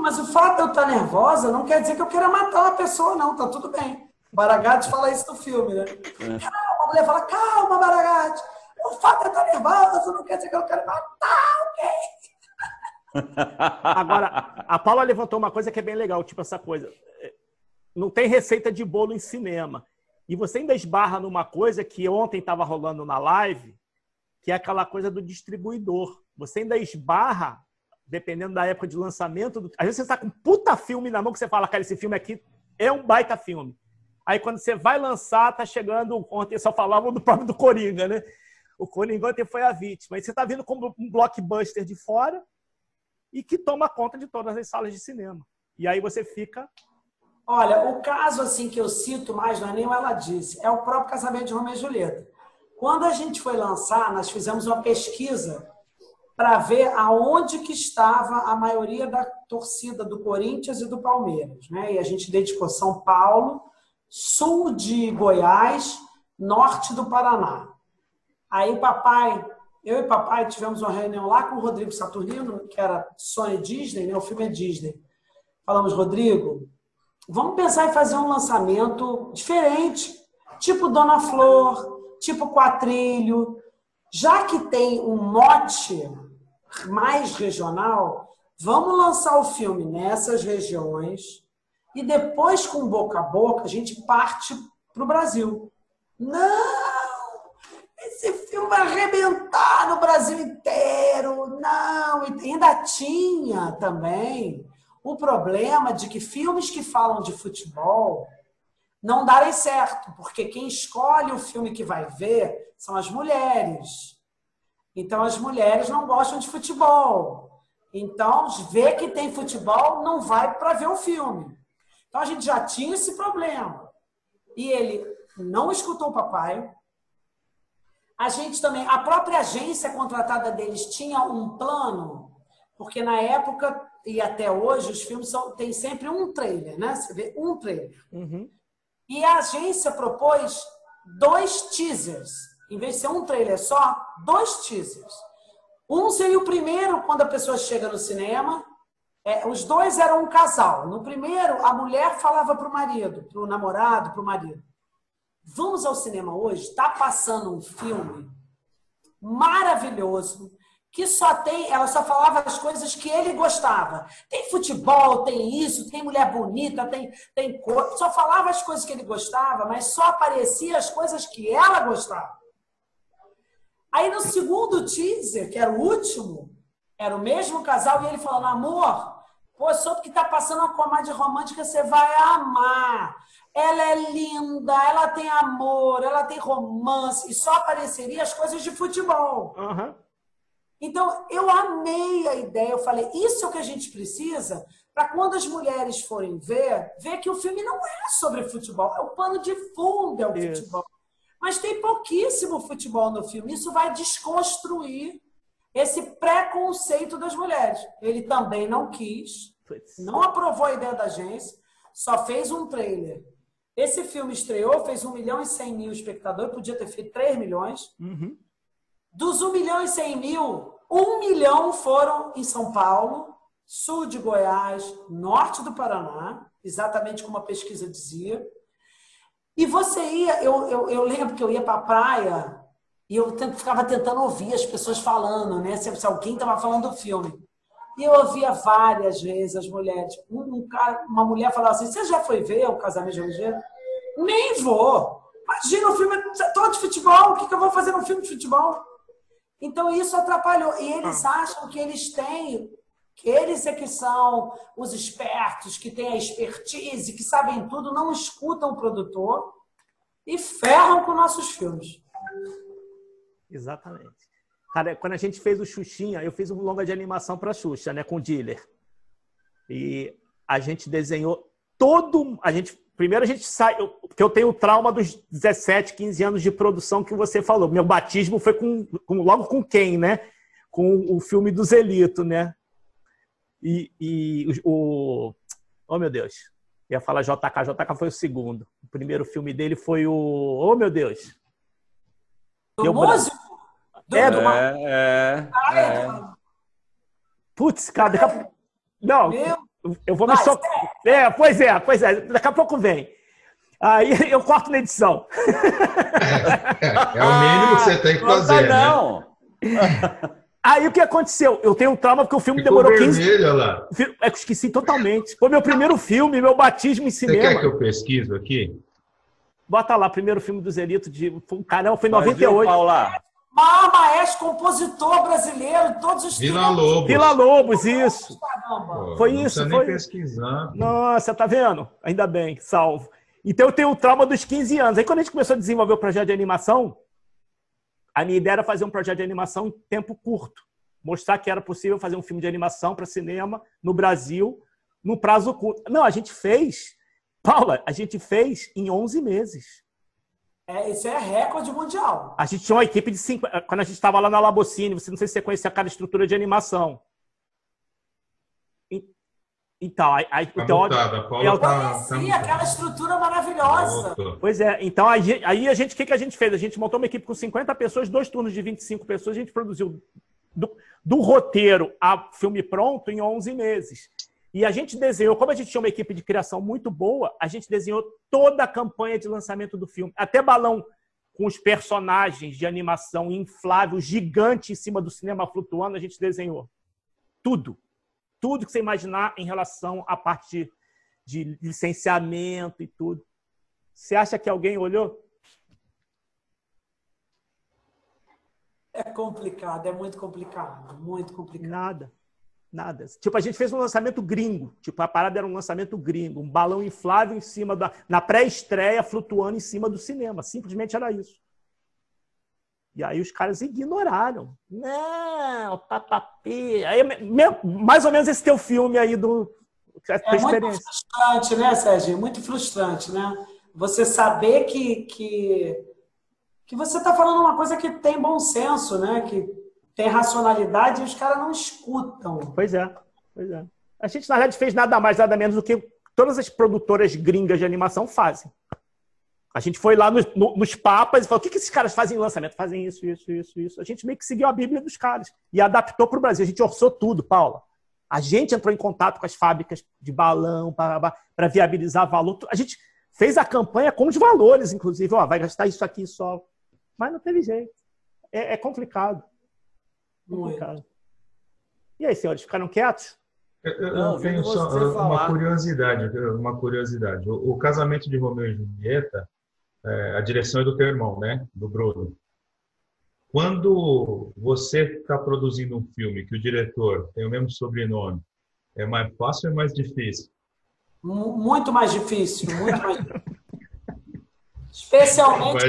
mas o fato de eu estar nervosa não quer dizer que eu queira matar uma pessoa, não. Tá tudo bem. Baragatti fala isso no filme, né? É. Calma, a mulher fala, calma, Baragatti. O fato de eu estar nervosa não quer dizer que eu quero matar alguém. Agora, a Paula levantou uma coisa que é bem legal, tipo essa coisa. É, não tem receita de bolo em cinema. E você ainda esbarra numa coisa que ontem estava rolando na live, que é aquela coisa do distribuidor. Você ainda esbarra dependendo da época de lançamento. Do... Às vezes você está com um puta filme na mão que você fala, cara, esse filme aqui é um baita filme. Aí quando você vai lançar, tá chegando. Ontem só falavam do próprio do Coringa, né? O ontem foi a vítima. Aí você está vindo como um blockbuster de fora e que toma conta de todas as salas de cinema. E aí você fica. Olha, o caso assim que eu cito mais, não é nem ela disse, é o próprio casamento de Romeu e Julieta. Quando a gente foi lançar, nós fizemos uma pesquisa para ver aonde que estava a maioria da torcida do Corinthians e do Palmeiras. Né? E a gente dedicou São Paulo, sul de Goiás, norte do Paraná. Aí papai, eu e papai tivemos uma reunião lá com o Rodrigo Saturnino, que era Sony Disney, né? o filme é Disney. Falamos, Rodrigo, vamos pensar em fazer um lançamento diferente, tipo Dona Flor, tipo Quatrilho, já que tem um mote mais regional, vamos lançar o filme nessas regiões e depois, com boca a boca, a gente parte para o Brasil. Não! Filme vai arrebentar no Brasil inteiro. Não! E ainda tinha também o problema de que filmes que falam de futebol não darem certo, porque quem escolhe o filme que vai ver são as mulheres. Então, as mulheres não gostam de futebol. Então, vê que tem futebol, não vai para ver o filme. Então, a gente já tinha esse problema. E ele não escutou o papai. A gente também, a própria agência contratada deles tinha um plano, porque na época e até hoje os filmes são, tem sempre um trailer, né? Você vê um trailer. Uhum. E a agência propôs dois teasers em vez de ser um trailer só, dois teasers. Um seria o primeiro, quando a pessoa chega no cinema. É, os dois eram um casal. No primeiro, a mulher falava para o marido, para o namorado, para o marido: Vamos ao cinema hoje? Está passando um filme maravilhoso que só tem, ela só falava as coisas que ele gostava. Tem futebol, tem isso, tem mulher bonita, tem tem cor, só falava as coisas que ele gostava, mas só aparecia as coisas que ela gostava. Aí no segundo teaser, que era o último, era o mesmo casal e ele falando: amor, pô, soube que tá passando uma comédia romântica, você vai amar. Ela é linda, ela tem amor, ela tem romance, e só apareceria as coisas de futebol. Uhum. Então, eu amei a ideia. Eu falei, isso é o que a gente precisa para quando as mulheres forem ver, ver que o filme não é sobre futebol, é o pano de fundo é o Isso. futebol. Mas tem pouquíssimo futebol no filme. Isso vai desconstruir esse preconceito das mulheres. Ele também não quis, não aprovou a ideia da agência, só fez um trailer. Esse filme estreou, fez 1 milhão e 100 mil espectadores, podia ter feito 3 milhões. Uhum. Dos 1 milhão e 100 mil, 1 milhão foram em São Paulo, sul de Goiás, norte do Paraná, exatamente como a pesquisa dizia. E você ia, eu, eu, eu lembro que eu ia para a praia e eu ficava tentando ouvir as pessoas falando, né? Se, se alguém estava falando do filme. E eu ouvia várias vezes as mulheres. Um, um cara, uma mulher falava assim: Você já foi ver o casamento de Oliveira? Nem vou. Imagina, o filme é todo de futebol. O que, que eu vou fazer num filme de futebol? Então isso atrapalhou. E eles ah. acham que eles têm, que eles é que são os espertos, que têm a expertise, que sabem tudo, não escutam o produtor e ferram com nossos filmes. Exatamente. Cara, quando a gente fez o Xuxinha, eu fiz um longa de animação para Xuxa, né, com o Dealer. E a gente desenhou todo. A gente primeiro a gente sai, porque eu tenho o trauma dos 17, 15 anos de produção que você falou. Meu batismo foi com, com logo com quem, né? Com o filme do Zelito, né? E, e o, oh meu Deus, ia falar JK, JK foi o segundo. O primeiro filme dele foi o, oh meu Deus. Do músico? Do, é, do uma... é, é, é. Putz, cara, daqui a... Não, Meu... eu vou me socar. É, pois é, pois é, daqui a pouco vem. Aí eu corto na edição. É, é, é o mínimo que você tem que fazer. Não, tá né? Aí o que aconteceu? Eu tenho um trauma porque o filme Ficou demorou vermelho, 15. Lá. É, eu esqueci totalmente. Foi meu primeiro filme, meu batismo em cinema. Você quer que eu pesquiso aqui? Bota lá, primeiro filme do Zelito de. Caramba, foi em 98. Paula. Maestro, compositor brasileiro, todos os Vila Lobos. Vila Lobos, isso. Pô, foi isso. Não foi nem pesquisar. Nossa, tá vendo? Ainda bem, salvo. Então eu tenho o trauma dos 15 anos. Aí quando a gente começou a desenvolver o projeto de animação, a minha ideia era fazer um projeto de animação em tempo curto. Mostrar que era possível fazer um filme de animação para cinema no Brasil no prazo curto. Não, a gente fez. Paula, a gente fez em 11 meses. É, isso é recorde mundial. A gente tinha uma equipe de cinco. Quando a gente estava lá na Labocine, você não sei se você conhecia aquela estrutura de animação. Então, aí, aí tá o teórico. Eu tá, conheci tá aquela estrutura maravilhosa. Pois é, então aí, aí a gente, o que, que a gente fez? A gente montou uma equipe com 50 pessoas, dois turnos de 25 pessoas, a gente produziu do, do roteiro a filme pronto em 11 meses. E a gente desenhou, como a gente tinha uma equipe de criação muito boa, a gente desenhou toda a campanha de lançamento do filme. Até balão com os personagens de animação inflável, gigante em cima do cinema flutuando, a gente desenhou. Tudo. Tudo que você imaginar em relação à parte de licenciamento e tudo. Você acha que alguém olhou? É complicado, é muito complicado, muito complicado. Nada. Nada. Tipo, a gente fez um lançamento gringo. Tipo, a parada era um lançamento gringo. Um balão inflável em cima da. Na pré-estreia, flutuando em cima do cinema. Simplesmente era isso. E aí os caras ignoraram. Não, papapê. Aí, mais ou menos esse teu filme aí do. É muito frustrante, né, Sérgio? Muito frustrante, né? Você saber que, que, que você está falando uma coisa que tem bom senso, né? Que tem racionalidade e os caras não escutam. Pois é, pois é. A gente, na verdade, fez nada mais, nada menos do que todas as produtoras gringas de animação fazem. A gente foi lá nos, nos papas e falou: o que, que esses caras fazem em lançamento? Fazem isso, isso, isso, isso. A gente meio que seguiu a Bíblia dos caras e adaptou para o Brasil. A gente orçou tudo, Paula. A gente entrou em contato com as fábricas de balão para viabilizar valor. A gente fez a campanha com os valores, inclusive. Ó, vai gastar isso aqui só. Mas não teve jeito. É, é complicado. Muito. E aí, senhores, ficaram quietos? Eu, Não, tenho só uma curiosidade, uma curiosidade. O, o, casamento de Romeu e Julieta, é, a direção é do teu irmão, né? Do Bruno. Quando você está produzindo um filme que o diretor tem o mesmo sobrenome, é mais fácil ou é mais difícil? Muito mais difícil, muito mais Especialmente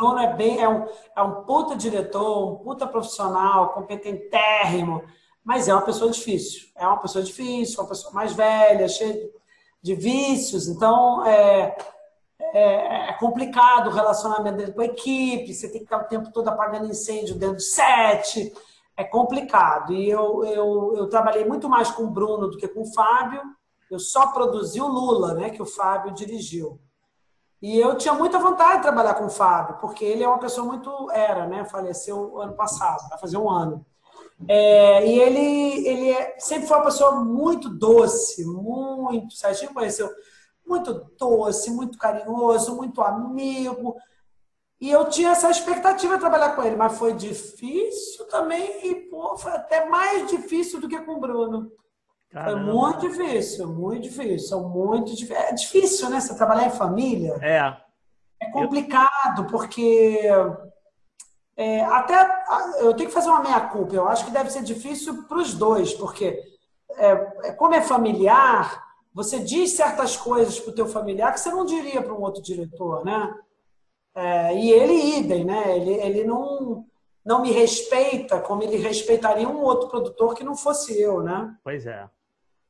Bruno é bem, é um, é um puta diretor, um puta profissional, competentérrimo, Mas é uma pessoa difícil. É uma pessoa difícil, uma pessoa mais velha, cheia de vícios. Então, é, é, é, complicado o relacionamento dele com a equipe. Você tem que estar o tempo todo apagando incêndio dentro de sete. É complicado. E eu, eu, eu trabalhei muito mais com o Bruno do que com o Fábio. Eu só produzi o Lula, né, que o Fábio dirigiu. E eu tinha muita vontade de trabalhar com o Fábio, porque ele é uma pessoa muito. Era, né? Faleceu ano passado, vai fazer um ano. É, e ele, ele é, sempre foi uma pessoa muito doce, muito. Serginho conheceu muito doce, muito carinhoso, muito amigo. E eu tinha essa expectativa de trabalhar com ele, mas foi difícil também, e pô, foi até mais difícil do que com o Bruno. Caramba. Foi muito difícil, muito difícil, muito difícil. É difícil, né? Você trabalhar em família. É. É complicado, porque é, até eu tenho que fazer uma meia-culpa. Eu acho que deve ser difícil para os dois, porque é, é, como é familiar, você diz certas coisas para o teu familiar que você não diria para um outro diretor, né? É, e ele idem, né? Ele, ele não, não me respeita como ele respeitaria um outro produtor que não fosse eu, né? Pois é.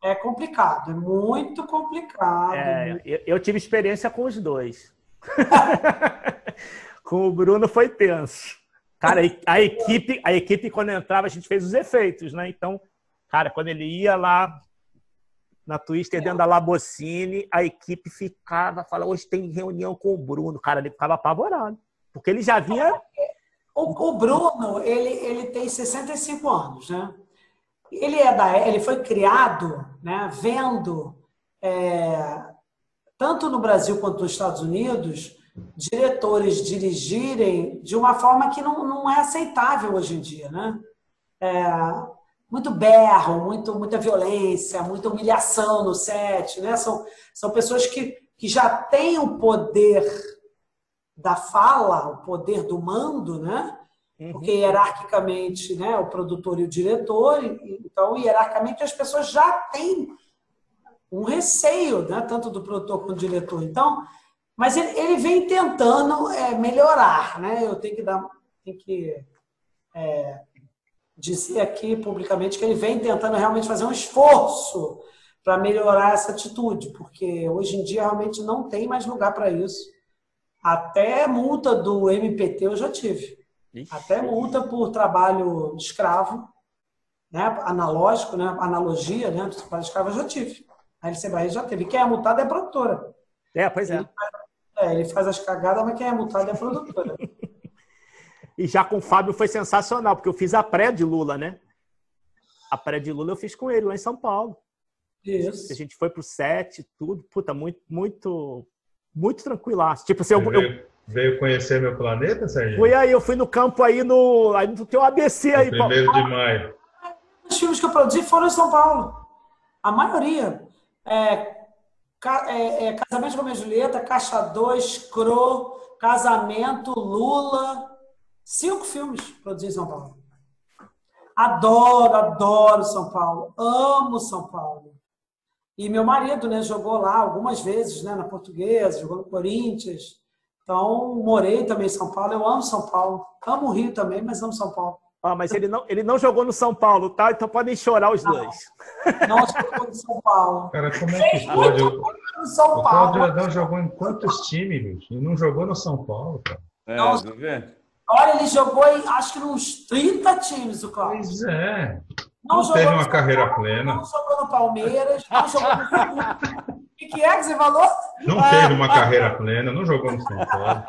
É complicado, é muito complicado. É, eu, eu, tive experiência com os dois. com o Bruno foi tenso. Cara, a equipe, a equipe quando entrava, a gente fez os efeitos, né? Então, cara, quando ele ia lá na Twister, dentro da Labocine, a equipe ficava, falava, hoje tem reunião com o Bruno. Cara, ele ficava apavorado. Porque ele já vinha. O, o Bruno, ele, ele tem 65 anos, né? Ele, é da, ele foi criado né, vendo, é, tanto no Brasil quanto nos Estados Unidos, diretores dirigirem de uma forma que não, não é aceitável hoje em dia. Né? É, muito berro, muito, muita violência, muita humilhação no set. Né? São, são pessoas que, que já têm o poder da fala, o poder do mando, né? Uhum. Porque hierarquicamente, né, o produtor e o diretor, então hierarquicamente as pessoas já têm um receio, né, tanto do produtor quanto do diretor. Então, mas ele, ele vem tentando é, melhorar, né? Eu tenho que dar, tenho que é, dizer aqui publicamente que ele vem tentando realmente fazer um esforço para melhorar essa atitude, porque hoje em dia realmente não tem mais lugar para isso. Até multa do MPT eu já tive. Ixi. Até multa por trabalho escravo, né? analógico, né? analogia né? do trabalho escravo, eu já tive. A LC Bahia já teve. Quem é multado é a produtora. É, pois é. Ele faz, é, ele faz as cagadas, mas quem é multado é a produtora. e já com o Fábio foi sensacional, porque eu fiz a pré de Lula, né? A pré de Lula eu fiz com ele lá em São Paulo. Isso. A gente foi pro set, tudo. Puta, muito, muito, muito tranquilaço. Tipo, assim, eu, eu, Veio conhecer meu planeta, Sérgio? Fui aí, eu fui no campo aí no. Aí no teu ABC aí, Primeiro de maio. Os filmes que eu produzi foram em São Paulo. A maioria. É, é, é, Casamento com a Julieta, Caixa 2, Cro, Casamento, Lula. Cinco filmes produzi em São Paulo. Adoro, adoro São Paulo. Amo São Paulo. E meu marido, né, jogou lá algumas vezes, né, na Portuguesa, jogou no Corinthians. Então, morei também em São Paulo. Eu amo São Paulo. Amo o Rio também, mas amo São Paulo. Ah, mas ele não, ele não jogou no São Paulo, tá? Então podem chorar os não. dois. Não jogou no São Paulo. Cara, como é que pode? O, São o Cláudio Adão jogou em quantos times, bicho? Ele não jogou no São Paulo, cara. É, não, tá vendo? Olha, ele jogou em acho que uns 30 times, o Cláudio. Pois é. Não, não teve uma carreira Paulo, plena. Não jogou no Palmeiras, não jogou no O que, que é que você falou? Não teve uma carreira plena, não jogou no São Paulo.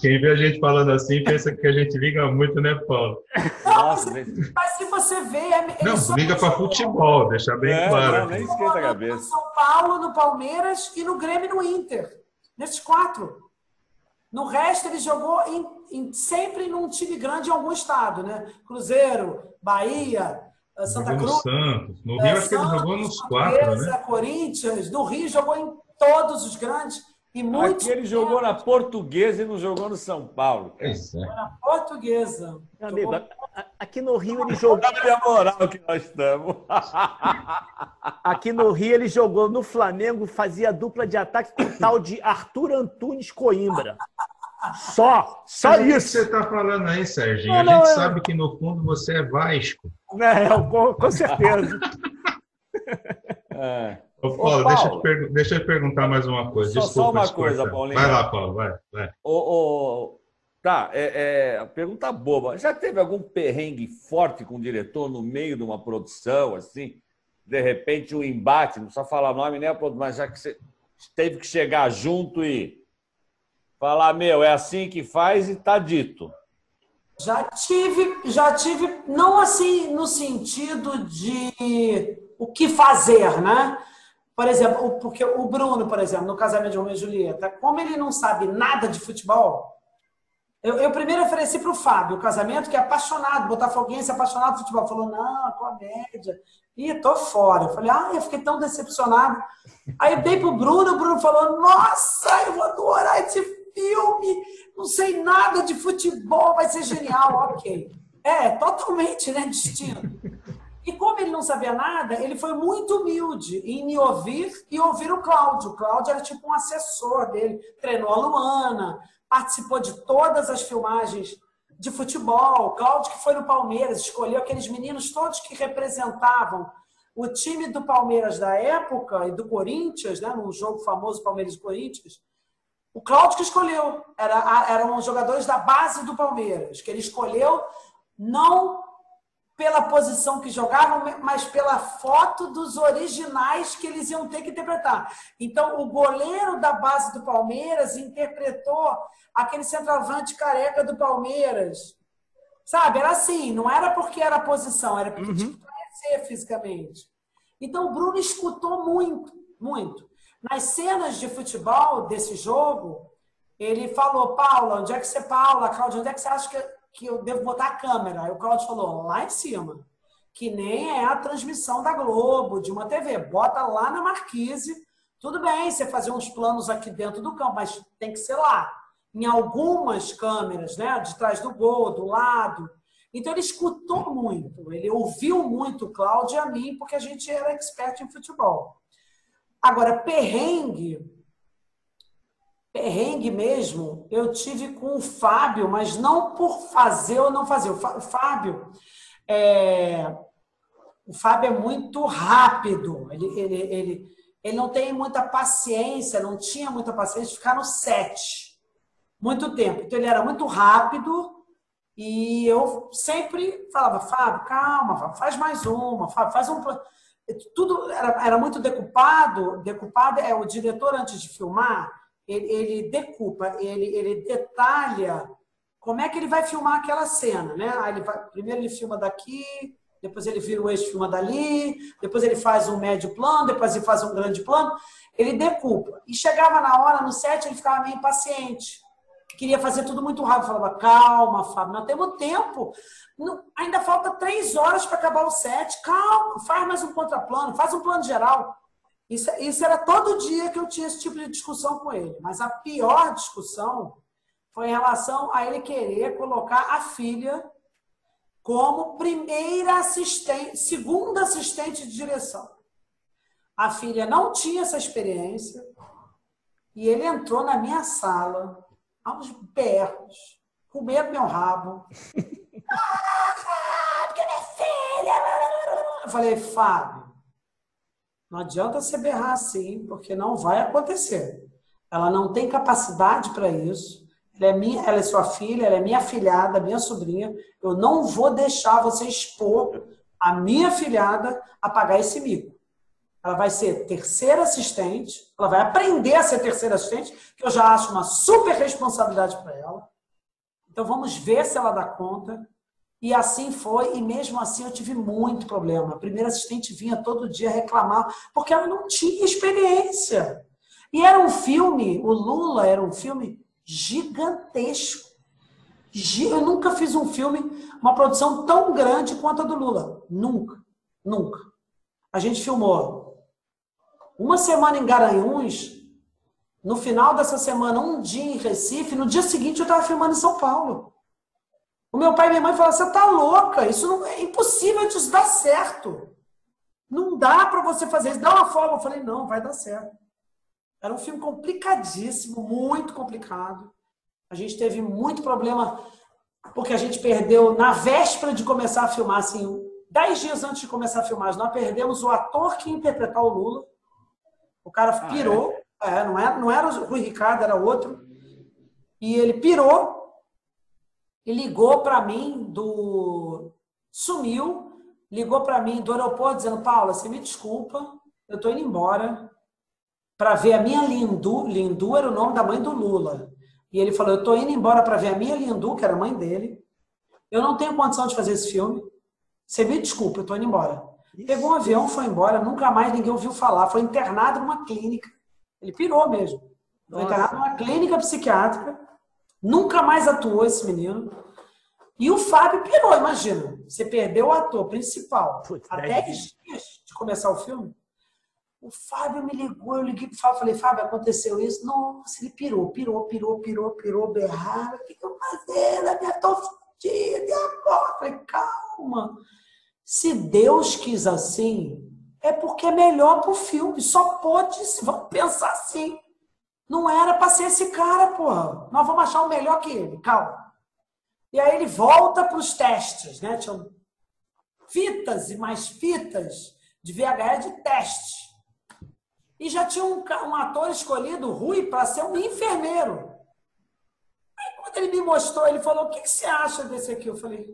Quem vê a gente falando assim pensa que a gente liga muito, né, Paulo? Nossa, mas se você vê. É, não, liga para futebol, deixa bem é, claro. Não, nem esquenta a cabeça. No São Paulo, no Palmeiras e no Grêmio e no Inter. Nesses quatro. No resto, ele jogou em, em, sempre num time grande em algum estado, né? Cruzeiro, Bahia, Santa jogou Cruz. No Santos. No Rio, é, acho que ele jogou nos quatro, né? Corinthians. No Rio, jogou em todos os grandes. E muitos Aqui ele jogou na Portuguesa e não jogou no São Paulo. É. Na Portuguesa. Amigo, aqui no Rio ele jogou. Olha a moral que nós estamos. aqui no Rio ele jogou no Flamengo, fazia dupla de ataque com o tal de Arthur Antunes Coimbra. Só, só Mas o que isso. você está falando aí, Serginho? Não, a não, gente é- sabe que no fundo você é Vasco. É, com, com certeza. É. Ô, Paulo, Ô, deixa, eu Paulo. te pergu- deixa eu te perguntar mais uma coisa. Só- Desculpa só uma coisa, cortar. Paulinho. Vai lá, Paulo, vai. vai. Ô, ô, tá, é, é, pergunta boba. Já teve algum perrengue forte com o diretor no meio de uma produção, assim? De repente, um embate, não precisa falar nome nem a produção, mas já que você teve que chegar junto e falar, meu, é assim que faz e tá dito. Já tive, já tive, não assim no sentido de o que fazer, né? Por exemplo, porque o Bruno, por exemplo, no casamento de Romeu e Julieta, como ele não sabe nada de futebol, eu, eu primeiro ofereci para o Fábio o casamento, que é apaixonado, botafoguense, apaixonado por futebol. Falou, não, comédia. Ih, tô fora. Eu falei, ah, eu fiquei tão decepcionado. Aí eu dei pro Bruno, o Bruno falou, nossa, eu vou adorar esse filme, não sei nada de futebol, vai ser genial, ok. É, totalmente, né, distinto. E como ele não sabia nada, ele foi muito humilde em me ouvir e ouvir o Cláudio. O Cláudio era tipo um assessor dele, treinou a Luana, participou de todas as filmagens de futebol. O Cláudio que foi no Palmeiras, escolheu aqueles meninos todos que representavam o time do Palmeiras da época e do Corinthians, né, num jogo famoso Palmeiras e Corinthians. O Cláudio que escolheu. Era, eram os jogadores da base do Palmeiras, que ele escolheu não pela posição que jogavam, mas pela foto dos originais que eles iam ter que interpretar. Então, o goleiro da base do Palmeiras interpretou aquele centroavante careca do Palmeiras. Sabe? Era assim, não era porque era a posição, era porque tinha que conhecer fisicamente. Então, o Bruno escutou muito, muito. Nas cenas de futebol desse jogo, ele falou, Paula, onde é que você, Paula, Cláudia, onde é que você acha que, que eu devo botar a câmera? Aí o Cláudio falou, lá em cima. Que nem é a transmissão da Globo, de uma TV. Bota lá na marquise. Tudo bem você fazer uns planos aqui dentro do campo, mas tem que ser lá. Em algumas câmeras, né? De trás do gol, do lado. Então ele escutou muito, ele ouviu muito o Cláudio e a mim, porque a gente era expert em futebol. Agora, perrengue, perrengue mesmo, eu tive com o Fábio, mas não por fazer ou não fazer. O Fábio, é... o Fábio é muito rápido, ele, ele, ele, ele não tem muita paciência, não tinha muita paciência de ficar no set muito tempo. Então ele era muito rápido e eu sempre falava, Fábio, calma, faz mais uma, Fábio, faz um plano. Tudo era, era muito decupado. Decupado é o diretor, antes de filmar, ele, ele decupa, ele, ele detalha como é que ele vai filmar aquela cena. Né? Aí ele vai, primeiro ele filma daqui, depois ele vira o eixo filma dali, depois ele faz um médio plano, depois ele faz um grande plano. Ele decupa. E chegava na hora, no set, ele ficava meio impaciente queria fazer tudo muito rápido. Falava, calma, Fábio, nós temos tempo. Não, ainda falta três horas para acabar o set. Calma, faz mais um contraplano, faz um plano geral. Isso, isso era todo dia que eu tinha esse tipo de discussão com ele. Mas a pior discussão foi em relação a ele querer colocar a filha como primeira assistente, segunda assistente de direção. A filha não tinha essa experiência e ele entrou na minha sala aos berros, com medo do meu rabo. ah, porque minha filha. Eu falei, Fábio, não adianta você berrar assim, porque não vai acontecer. Ela não tem capacidade para isso. Ela é, minha, ela é sua filha, ela é minha filhada, minha sobrinha. Eu não vou deixar você expor a minha filhada a pagar esse mico. Ela vai ser terceira assistente, ela vai aprender a ser terceira assistente, que eu já acho uma super responsabilidade para ela. Então vamos ver se ela dá conta. E assim foi, e mesmo assim eu tive muito problema. A primeira assistente vinha todo dia reclamar, porque ela não tinha experiência. E era um filme, o Lula era um filme gigantesco. Eu nunca fiz um filme, uma produção tão grande quanto a do Lula. Nunca, nunca. A gente filmou uma semana em Garanhuns, no final dessa semana, um dia em Recife, no dia seguinte eu estava filmando em São Paulo. O meu pai e minha mãe falaram: você está louca, isso não é impossível disso dar certo. Não dá para você fazer isso, dá uma folga. Eu falei: não, vai dar certo. Era um filme complicadíssimo, muito complicado. A gente teve muito problema porque a gente perdeu na véspera de começar a filmar, assim, dez dias antes de começar a filmar, nós perdemos o ator que ia interpretar o Lula. O cara ah, pirou, é? É, não, era, não era o Rui Ricardo, era outro. E ele pirou e ligou para mim do. Sumiu, ligou para mim do aeroporto dizendo: Paula, você me desculpa, eu estou indo embora para ver a minha Lindu. Lindu era o nome da mãe do Lula. E ele falou: Eu estou indo embora para ver a minha Lindu, que era a mãe dele. Eu não tenho condição de fazer esse filme. Você me desculpa, eu estou indo embora. Pegou um avião, foi embora, nunca mais ninguém ouviu falar. Foi internado numa clínica. Ele pirou mesmo. Foi internado numa clínica psiquiátrica. Nunca mais atuou esse menino. E o Fábio pirou, imagina. Você perdeu o ator principal. Putz, há 10 dias de começar o filme. O Fábio me ligou, eu liguei pro Fábio, falei, Fábio, aconteceu isso? Nossa, ele pirou, pirou, pirou, pirou, pirou, berrava. O que, eu fazer? Eu tô fodida, e agora? Falei, calma. Se Deus quis assim, é porque é melhor pro filme. Só pode, vamos pensar assim. Não era para ser esse cara, porra. Nós vamos achar o melhor que ele, calma. E aí ele volta para os testes, né? Tinham fitas e mais fitas de VHS de teste e já tinha um, um ator escolhido, Rui, para ser um enfermeiro. Aí, quando ele me mostrou, ele falou: O que, que você acha desse aqui? Eu falei: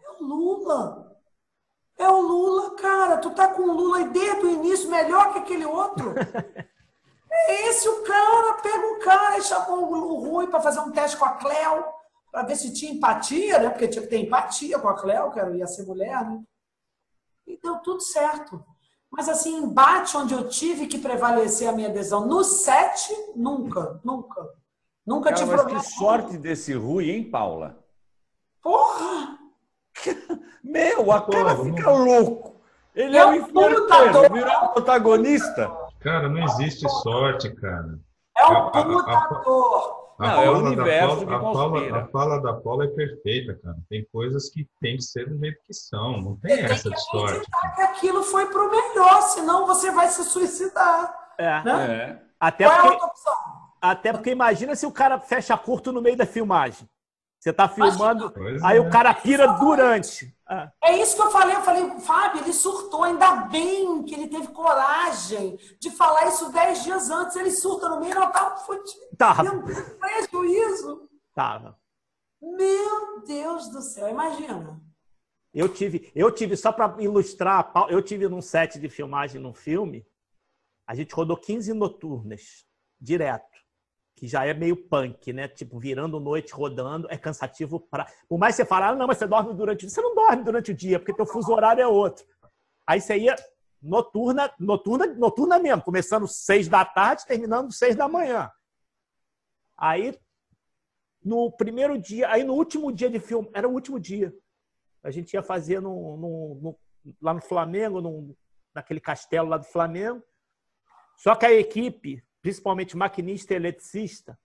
É o Lula. É o Lula, cara. Tu tá com o Lula desde o início melhor que aquele outro. é esse o cara. Pega o cara e chamou o Rui para fazer um teste com a Cleo, para ver se tinha empatia, né? Porque tinha que ter empatia com a Cleo, que ia ser mulher, né? E deu tudo certo. Mas assim, embate onde eu tive que prevalecer a minha adesão. No set, nunca, nunca. Nunca Cara, tive mas problema. Que sorte desse Rui, hein, Paula? Porra! Meu, a cara fica louco. Ele é, é um enfermeiro, virou protagonista. Cara, não existe sorte, cara. É um. A não, é o universo Paula, a, Paula, a fala da Paula é perfeita, cara. Tem coisas que tem que ser do jeito que são. Não tem, tem essa de sorte. que aquilo foi pro melhor, senão você vai se suicidar. É. Né? é. Até, Qual porque, é a opção? até porque imagina se o cara fecha curto no meio da filmagem. Você tá filmando, aí é. o cara pira durante. Ah. É isso que eu falei. Eu falei, Fábio, ele surtou. Ainda bem que ele teve coragem de falar isso dez dias antes. Ele surta no meio, não tava fudido. Tava. Meu prejuízo. Tava. Meu Deus do céu, imagina. Eu tive, eu tive só para ilustrar, eu tive num set de filmagem num filme, a gente rodou 15 noturnas direto que já é meio punk, né? Tipo, virando noite, rodando, é cansativo para. Por mais que você fale, ah, não, mas você dorme durante o dia. Você não dorme durante o dia, porque teu fuso horário é outro. Aí você ia noturna, noturna, noturna mesmo, começando seis da tarde, terminando seis da manhã. Aí, no primeiro dia, aí no último dia de filme, era o último dia. A gente ia fazer no, no, no, lá no Flamengo, no, naquele castelo lá do Flamengo. Só que a equipe principalmente maquinista e eletricista,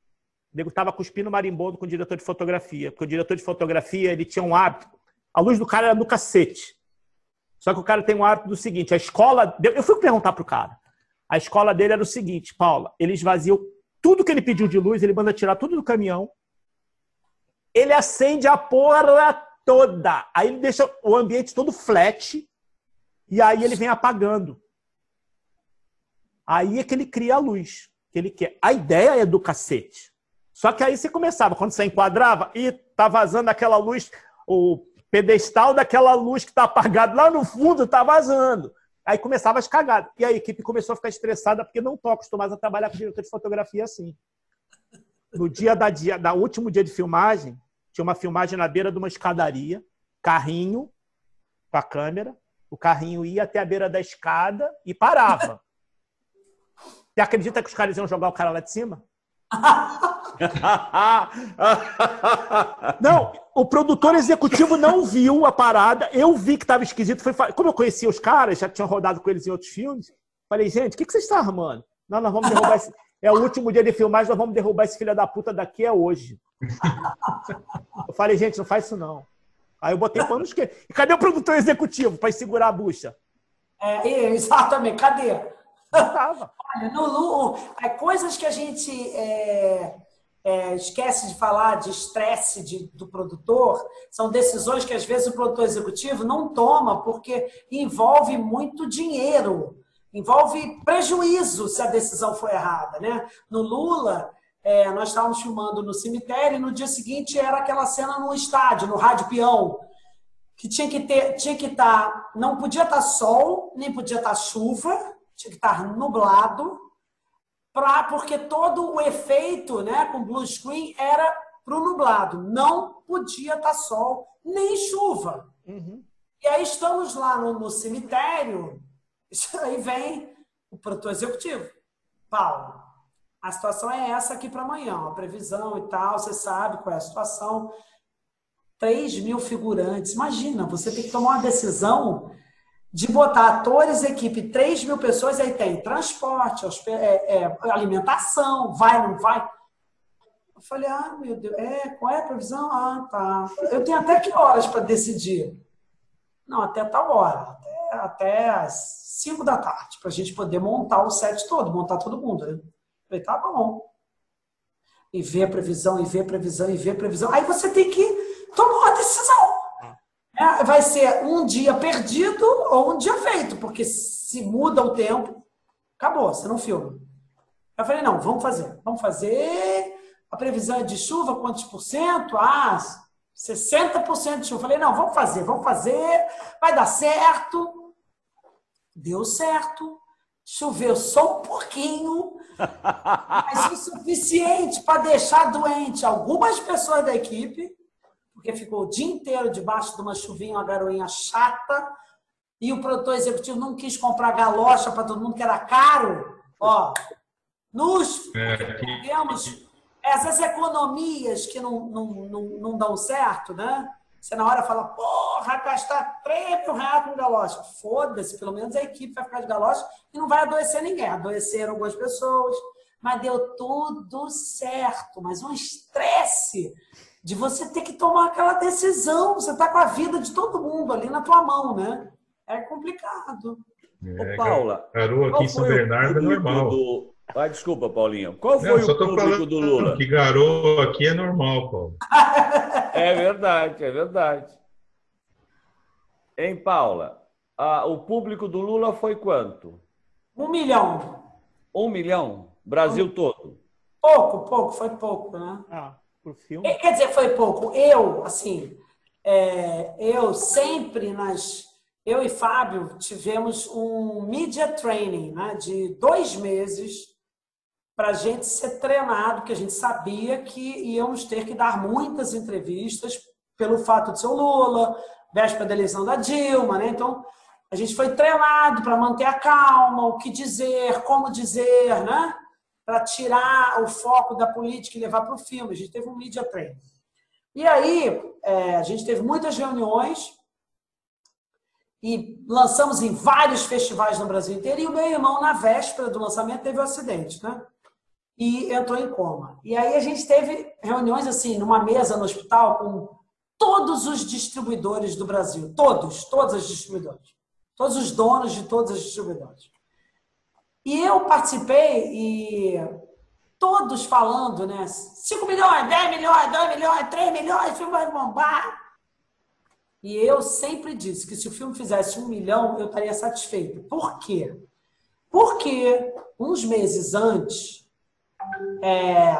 o nego estava cuspindo marimbondo com o diretor de fotografia, porque o diretor de fotografia ele tinha um hábito, a luz do cara era no cacete. Só que o cara tem um hábito do seguinte, a escola, eu fui perguntar pro cara, a escola dele era o seguinte, Paula, ele esvaziou tudo que ele pediu de luz, ele manda tirar tudo do caminhão, ele acende a porra toda, aí ele deixa o ambiente todo flat, e aí ele vem apagando. Aí é que ele cria a luz que ele quer. A ideia é do cacete. Só que aí você começava, quando você enquadrava, e tá vazando aquela luz, o pedestal daquela luz que tá apagado lá no fundo tá vazando. Aí começava as cagadas. E a equipe começou a ficar estressada porque não estão acostumados a trabalhar com diretor de fotografia assim. No dia da, dia da último dia de filmagem, tinha uma filmagem na beira de uma escadaria, carrinho com a câmera, o carrinho ia até a beira da escada e parava. Você acredita que os caras iam jogar o cara lá de cima? não, o produtor executivo não viu a parada. Eu vi que estava esquisito. Foi, como eu conhecia os caras, já tinha rodado com eles em outros filmes. Falei, gente, o que, que vocês estão armando? Não, nós vamos derrubar esse. É o último dia de filmagem, nós vamos derrubar esse filho da puta daqui é hoje. Eu falei, gente, não faz isso não. Aí eu botei panos que. E cadê o produtor executivo para segurar a bucha? É, exatamente, cadê? Olha, no, no, coisas que a gente é, é, esquece de falar de estresse do produtor, são decisões que às vezes o produtor executivo não toma porque envolve muito dinheiro, envolve prejuízo se a decisão for errada. Né? No Lula, é, nós estávamos filmando no cemitério e no dia seguinte era aquela cena no estádio, no rádio peão, que tinha que ter, tinha que estar, tá, não podia estar tá sol, nem podia estar tá chuva, tinha que estar nublado, pra, porque todo o efeito, né, com blue screen era para o nublado, não podia estar sol nem chuva. Uhum. E aí estamos lá no, no cemitério, aí vem o produtor executivo, Paulo. A situação é essa aqui para amanhã, a previsão e tal, você sabe qual é a situação. 3 mil figurantes. Imagina, você tem que tomar uma decisão de botar atores, equipe, 3 mil pessoas, aí tem transporte, é, é, alimentação, vai, não vai. Eu falei, ah, meu Deus, é, qual é a previsão? Ah, tá. Eu tenho até que horas para decidir? Não, até tal hora, até, até as 5 da tarde, para a gente poder montar o set todo, montar todo mundo. Né? Falei, tá bom. E ver a previsão, e ver a previsão, e ver a previsão. Aí você tem que. É, vai ser um dia perdido ou um dia feito, porque se muda o tempo, acabou, você não filma. Eu falei, não, vamos fazer. Vamos fazer. A previsão é de chuva, quantos por cento? Ah, 60% de chuva. Eu falei, não, vamos fazer, vamos fazer, vai dar certo. Deu certo. Choveu só um pouquinho, mas o suficiente para deixar doente algumas pessoas da equipe porque ficou o dia inteiro debaixo de uma chuvinha, uma garoinha chata, e o produtor executivo não quis comprar galocha para todo mundo, que era caro. Ó, nos temos é, essas economias que não, não, não, não dão certo, né? Você na hora fala, porra, gastar 3 mil reais com galocha. Foda-se, pelo menos a equipe vai ficar de galocha e não vai adoecer ninguém. Adoeceram algumas pessoas, mas deu tudo certo. Mas um estresse de você ter que tomar aquela decisão. Você está com a vida de todo mundo ali na tua mão, né? É complicado. É, Ô, Paula, garoa aqui em São Bernardo é normal. Do... Ah, desculpa, Paulinho. Qual foi Não, o público do Lula? Que garoa aqui é normal, Paulo. é verdade, é verdade. Hein, Paula? Ah, o público do Lula foi quanto? Um milhão. Um milhão? Brasil um... todo? Pouco, pouco, foi pouco, né? Ah pro filme? Quer dizer, foi pouco. Eu, assim, é, eu sempre nas. Eu e Fábio tivemos um media training né, de dois meses para a gente ser treinado, que a gente sabia que íamos ter que dar muitas entrevistas pelo fato de ser o Lula, véspera da eleição da Dilma, né? Então, a gente foi treinado para manter a calma, o que dizer, como dizer, né? Para tirar o foco da política e levar para o filme. A gente teve um media training. E aí, é, a gente teve muitas reuniões e lançamos em vários festivais no Brasil inteiro. E o meu irmão, na véspera do lançamento, teve um acidente, né? E entrou em coma. E aí a gente teve reuniões assim, numa mesa no hospital com todos os distribuidores do Brasil. Todos, todos os distribuidores. Todos os donos de todos os distribuidores. E eu participei e todos falando, né? 5 milhões, 10 milhões, 2 milhões, 3 milhões, o filme vai bombar. E eu sempre disse que se o filme fizesse um milhão, eu estaria satisfeito. Por quê? Porque uns meses antes, é,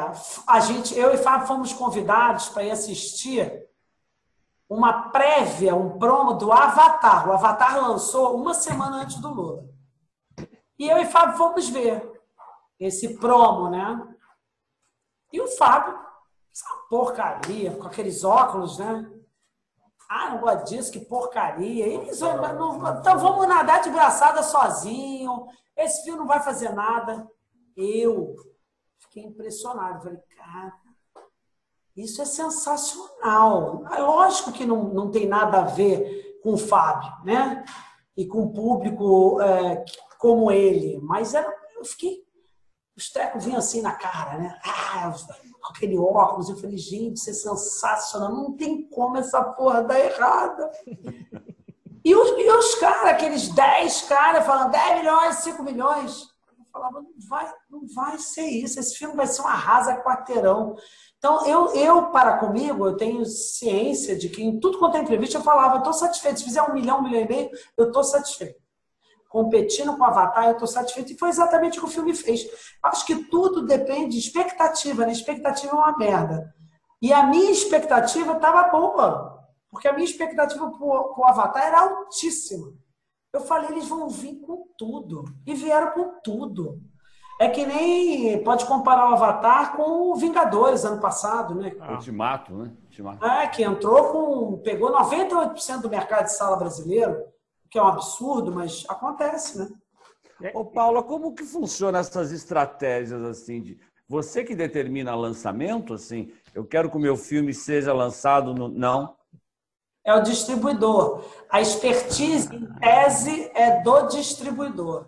a gente, eu e Fábio fomos convidados para ir assistir uma prévia, um promo do Avatar. O Avatar lançou uma semana antes do Lula. E eu e Fábio fomos ver esse promo, né? E o Fábio, essa porcaria, com aqueles óculos, né? Ah, não gosto disso, que porcaria. Eles, não, então vamos nadar de braçada sozinho. Esse filme não vai fazer nada. Eu fiquei impressionado. Falei, cara, isso é sensacional. É lógico que não, não tem nada a ver com o Fábio, né? E com o público é, como ele. Mas era, eu fiquei. Os trecos vinham assim na cara, né? Ah, aquele óculos. Eu falei, gente, isso é sensacional. Não tem como essa porra dar errada. E os, os caras, aqueles 10 caras falando 10 milhões, 5 milhões. Eu falava, não vai, não vai ser isso, esse filme vai ser um arrasa quarteirão. Então, eu, eu, para comigo, eu tenho ciência de que em tudo quanto é entrevista eu falava, estou satisfeito. Se fizer um milhão, um milhão e meio, eu estou satisfeito. Competindo com o Avatar, eu estou satisfeito. E foi exatamente o que o filme fez. Acho que tudo depende de expectativa, né? Expectativa é uma merda. E a minha expectativa estava boa. Porque a minha expectativa para o Avatar era altíssima. Eu falei, eles vão vir com tudo. E vieram com tudo. É que nem pode comparar o Avatar com o Vingadores ano passado, né? Ah. Ultimato, né? Ultimato. É, que entrou com. pegou 98% do mercado de sala brasileiro, que é um absurdo, mas acontece, né? Ô, Paula, como que funciona essas estratégias assim de. Você que determina lançamento, assim, eu quero que o meu filme seja lançado no. Não. É o distribuidor. A expertise, em tese, é do distribuidor.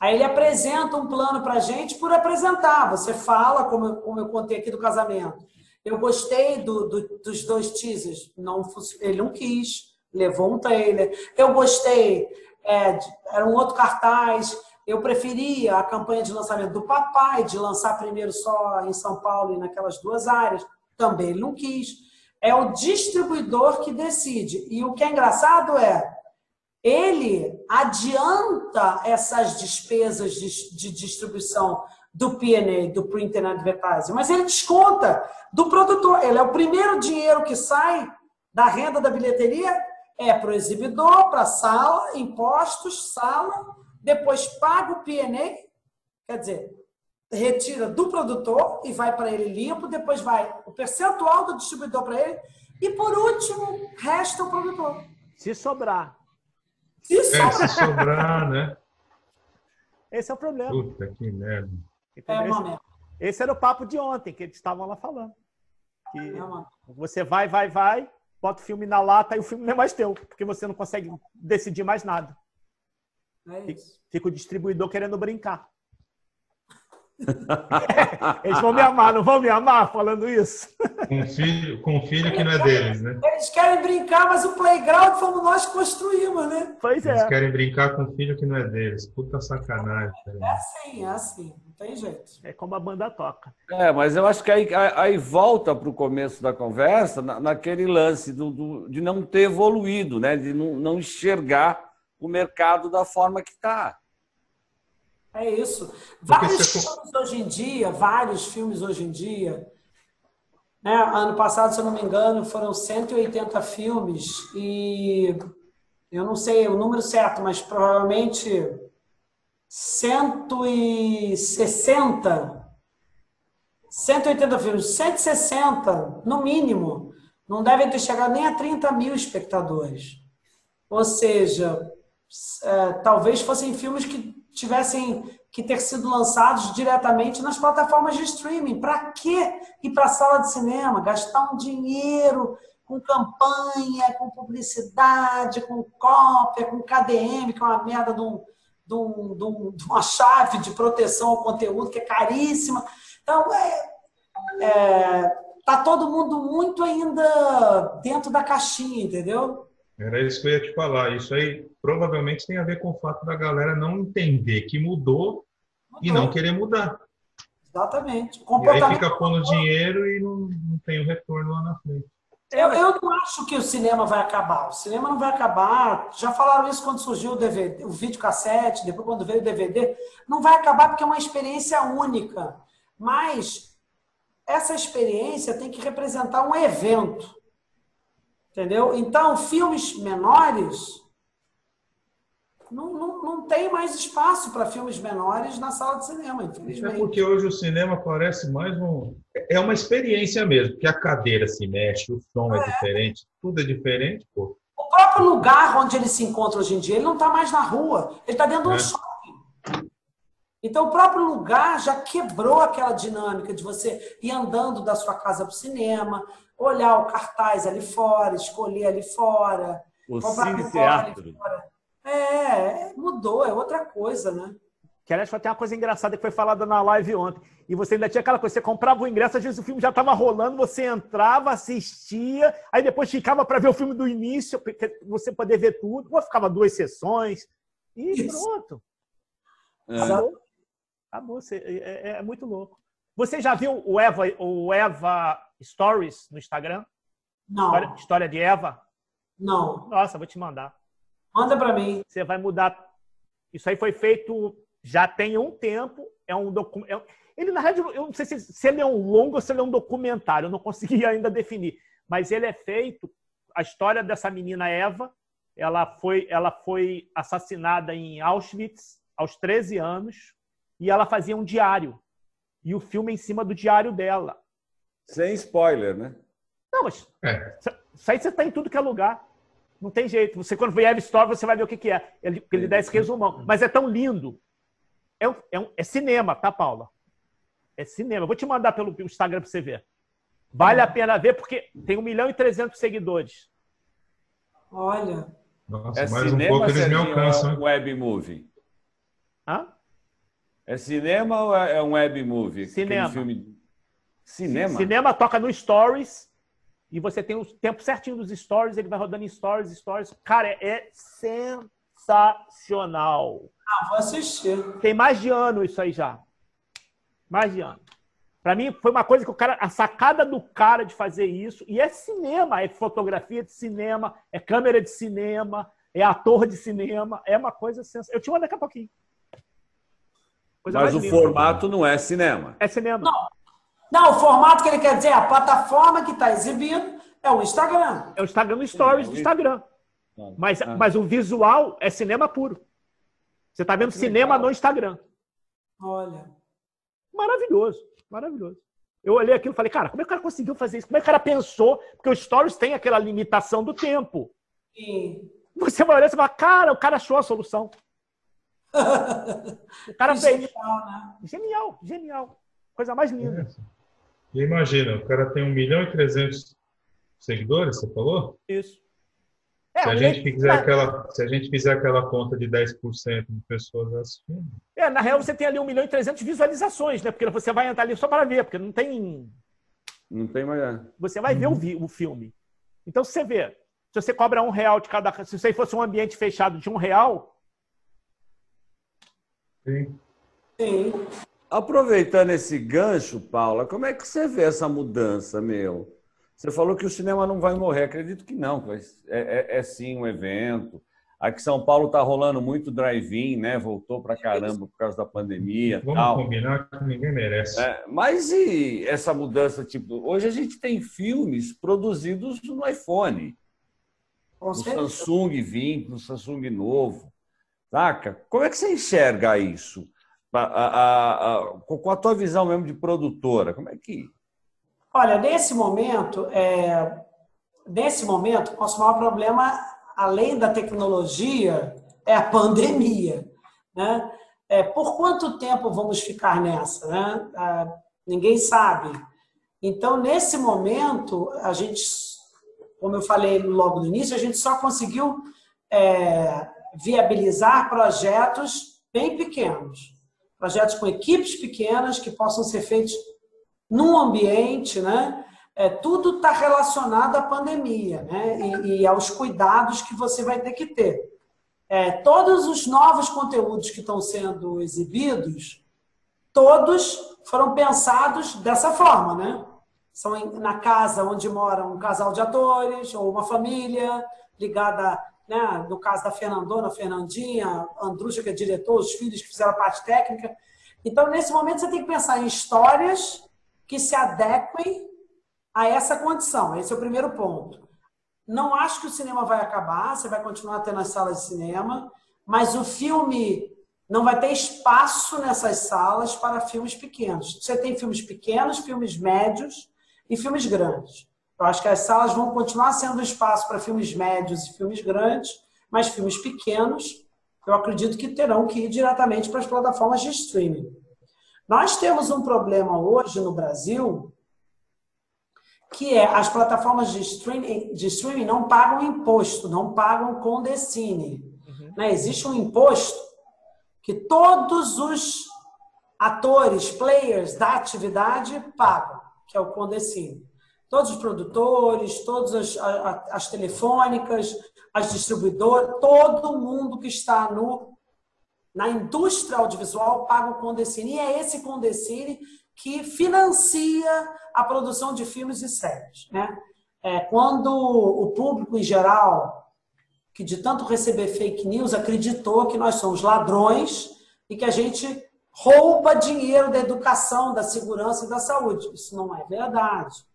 Aí ele apresenta um plano para a gente por apresentar. Você fala, como eu, como eu contei aqui do casamento. Eu gostei do, do, dos dois teasers. Não, ele não quis, levou um trailer. Eu gostei, é, era um outro cartaz. Eu preferia a campanha de lançamento do papai, de lançar primeiro só em São Paulo e naquelas duas áreas. Também ele não quis. É o distribuidor que decide. E o que é engraçado é, ele adianta essas despesas de, de distribuição do P&A, do Print and Advertising, mas ele desconta do produtor. Ele é o primeiro dinheiro que sai da renda da bilheteria é para o exibidor, para a sala, impostos, sala, depois paga o P&A, quer dizer, retira do produtor e vai para ele limpo, depois vai o percentual do distribuidor para ele e por último resta o produtor. Se sobrar. Se é, sobrar. É, se sobrar, né? Esse é o problema. Puta que merda. É, esse, esse era o papo de ontem, que eles estavam lá falando. Que é, você vai, vai, vai, bota o filme na lata e o filme não é mais teu, porque você não consegue decidir mais nada. É Fica o distribuidor querendo brincar. Eles vão me amar, não vão me amar falando isso? Com filho, com filho que não é deles, né? Eles querem brincar, mas o playground fomos nós que construímos, né? Pois é. Eles querem brincar com filho que não é deles. Puta sacanagem. É assim, é assim. Não tem jeito. É como a banda toca. É, mas eu acho que aí, aí volta para o começo da conversa, na, naquele lance do, do, de não ter evoluído, né? De não, não enxergar o mercado da forma que está. É isso. Vários filmes hoje em dia, vários filmes hoje em dia. Né? Ano passado, se eu não me engano, foram 180 filmes e eu não sei o número certo, mas provavelmente 160, 180 filmes, 160 no mínimo, não devem ter chegado nem a 30 mil espectadores. Ou seja, é, talvez fossem filmes que tivessem que ter sido lançados diretamente nas plataformas de streaming. Para quê ir para a sala de cinema? Gastar um dinheiro com campanha, com publicidade, com cópia, com KDM, que é uma merda de, um, de, um, de, uma chave de proteção ao conteúdo que é caríssima. Então, é, é, tá todo mundo muito ainda dentro da caixinha, entendeu? Era isso que eu ia te falar. Isso aí provavelmente tem a ver com o fato da galera não entender que mudou, mudou. e não querer mudar. Exatamente. E aí fica pondo dinheiro e não, não tem o retorno lá na frente. Eu, eu não acho que o cinema vai acabar. O cinema não vai acabar. Já falaram isso quando surgiu o DVD, o videocassete, depois quando veio o DVD. Não vai acabar porque é uma experiência única. Mas essa experiência tem que representar um evento. Entendeu? Então, filmes menores não, não, não tem mais espaço para filmes menores na sala de cinema, infelizmente. É porque hoje o cinema parece mais um. É uma experiência mesmo, porque a cadeira se mexe, o som é, é diferente, tudo é diferente, pô. O próprio lugar onde ele se encontra hoje em dia, ele não está mais na rua, ele está dentro de um é. shopping. Então, o próprio lugar já quebrou aquela dinâmica de você ir andando da sua casa para o cinema, olhar o cartaz ali fora, escolher ali fora. O cine teatro. É, mudou, é outra coisa, né? Que aliás foi até uma coisa engraçada que foi falada na live ontem. E você ainda tinha aquela coisa, você comprava o ingresso, às vezes o filme já estava rolando, você entrava, assistia, aí depois ficava para ver o filme do início, você poder ver tudo, ou ficava duas sessões, e Isso. pronto. É. Acabou. Você, é, é, é, muito louco. Você já viu o Eva, o Eva Stories no Instagram? Não. História, história de Eva? Não. Nossa, vou te mandar. Manda para mim. Você vai mudar. Isso aí foi feito já tem um tempo. É um documento. É... Ele, na realidade, eu não sei se, se ele é um longo ou se ele é um documentário, eu não consegui ainda definir. Mas ele é feito. A história dessa menina Eva, ela foi, ela foi assassinada em Auschwitz aos 13 anos e ela fazia um diário. E o filme é em cima do diário dela. Sem spoiler, né? Não, mas é. isso aí você está em tudo que é lugar. Não tem jeito. Você, quando ver Eve Story, você vai ver o que, que é. Ele, ele dá esse resumão. Mas é tão lindo. É, um, é, um, é cinema, tá, Paula? É cinema. vou te mandar pelo Instagram para você ver. Vale a pena ver, porque tem 1 milhão e 300 seguidores. Olha. Nossa, é mais cinema, um pouco eles me alcançam. Um web movie. Hã? É cinema ou é um web movie? Cinema. Filme... Cinema? Cinema toca no Stories e você tem o tempo certinho dos Stories, ele vai rodando em Stories, Stories. Cara, é, é sensacional. Ah, vou assistir. Tem mais de ano isso aí já. Mais de ano. Para mim, foi uma coisa que o cara. A sacada do cara de fazer isso, e é cinema, é fotografia de cinema, é câmera de cinema, é ator de cinema, é uma coisa sensacional. Eu te mando daqui a pouquinho. Coisa Mas o linda. formato não é cinema. É cinema. Não. Não, o formato que ele quer dizer, a plataforma que está exibindo é o Instagram. É o Instagram Stories do Instagram. Mas, ah. mas o visual é cinema puro. Você está vendo cinema no Instagram. Olha. Maravilhoso, maravilhoso. Eu olhei aquilo e falei, cara, como é que o cara conseguiu fazer isso? Como é que o cara pensou? Porque o Stories tem aquela limitação do tempo. Sim. Você vai olhar e fala, cara, o cara achou a solução. o cara fez. Genial, né? Genial, genial. Coisa mais linda. É. E imagina, o cara tem 1 milhão e 300 seguidores, você falou? Isso. É, se, a gente fizer aquela, se a gente fizer aquela conta de 10% de pessoas assistindo. É, na real você tem ali 1 milhão e 300 visualizações, né? Porque você vai entrar ali só para ver, porque não tem. Não tem mais. Você vai ver o, o filme. Então, se você vê, se você cobra um real de cada. Se isso aí fosse um ambiente fechado de um real. Sim. Sim. Aproveitando esse gancho, Paula, como é que você vê essa mudança, meu? Você falou que o cinema não vai morrer. Acredito que não. É, é, é sim um evento. Aqui em São Paulo está rolando muito drive-in, né? Voltou para caramba por causa da pandemia. Vamos tal. combinar que ninguém merece. É, mas e essa mudança? Tipo, hoje a gente tem filmes produzidos no iPhone. No Samsung 20, no Samsung novo. Saca? Como é que você enxerga isso? A, a, a, com a tua visão mesmo de produtora, como é que Olha, nesse momento, é, nesse momento, nosso maior problema, além da tecnologia, é a pandemia. Né? É, por quanto tempo vamos ficar nessa? Né? Ah, ninguém sabe. Então, nesse momento, a gente, como eu falei logo no início, a gente só conseguiu é, viabilizar projetos bem pequenos. Projetos com equipes pequenas que possam ser feitos num ambiente, né? É, tudo está relacionado à pandemia né? E, e, aos cuidados que você vai ter que ter. É, todos os novos conteúdos que estão sendo exibidos, todos foram pensados dessa forma, né? São na casa onde mora um casal de atores ou uma família ligada, né? no caso da Fernandona, Fernandinha, Andrucha, que é diretor, os filhos que fizeram a parte técnica. Então, nesse momento, você tem que pensar em histórias que se adequem a essa condição. Esse é o primeiro ponto. Não acho que o cinema vai acabar, você vai continuar tendo as salas de cinema, mas o filme não vai ter espaço nessas salas para filmes pequenos. Você tem filmes pequenos, filmes médios e filmes grandes. Eu acho que as salas vão continuar sendo espaço para filmes médios e filmes grandes, mas filmes pequenos, eu acredito que terão que ir diretamente para as plataformas de streaming. Nós temos um problema hoje no Brasil que é as plataformas de streaming, de streaming não pagam imposto, não pagam condecine. Uhum. Né? Existe um imposto que todos os atores, players da atividade pagam, que é o condecine. Todos os produtores, todas as, as, as telefônicas, as distribuidoras, todo mundo que está no na indústria audiovisual paga o Condecine. E é esse Condecine que financia a produção de filmes e séries. Né? É, quando o público em geral, que de tanto receber fake news, acreditou que nós somos ladrões e que a gente rouba dinheiro da educação, da segurança e da saúde. Isso não é verdade.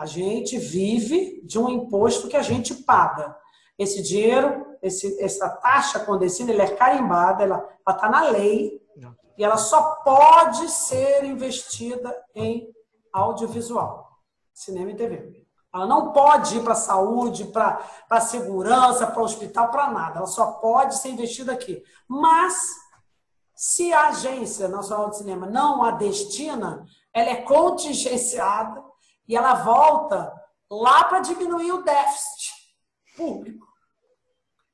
A gente vive de um imposto que a gente paga. Esse dinheiro, esse, essa taxa condecina, ela é carimbada, ela está na lei não. e ela só pode ser investida em audiovisual, cinema e TV. Ela não pode ir para a saúde, para a segurança, para o hospital, para nada. Ela só pode ser investida aqui. Mas se a Agência Nacional de Cinema não a destina, ela é contingenciada e ela volta lá para diminuir o déficit público.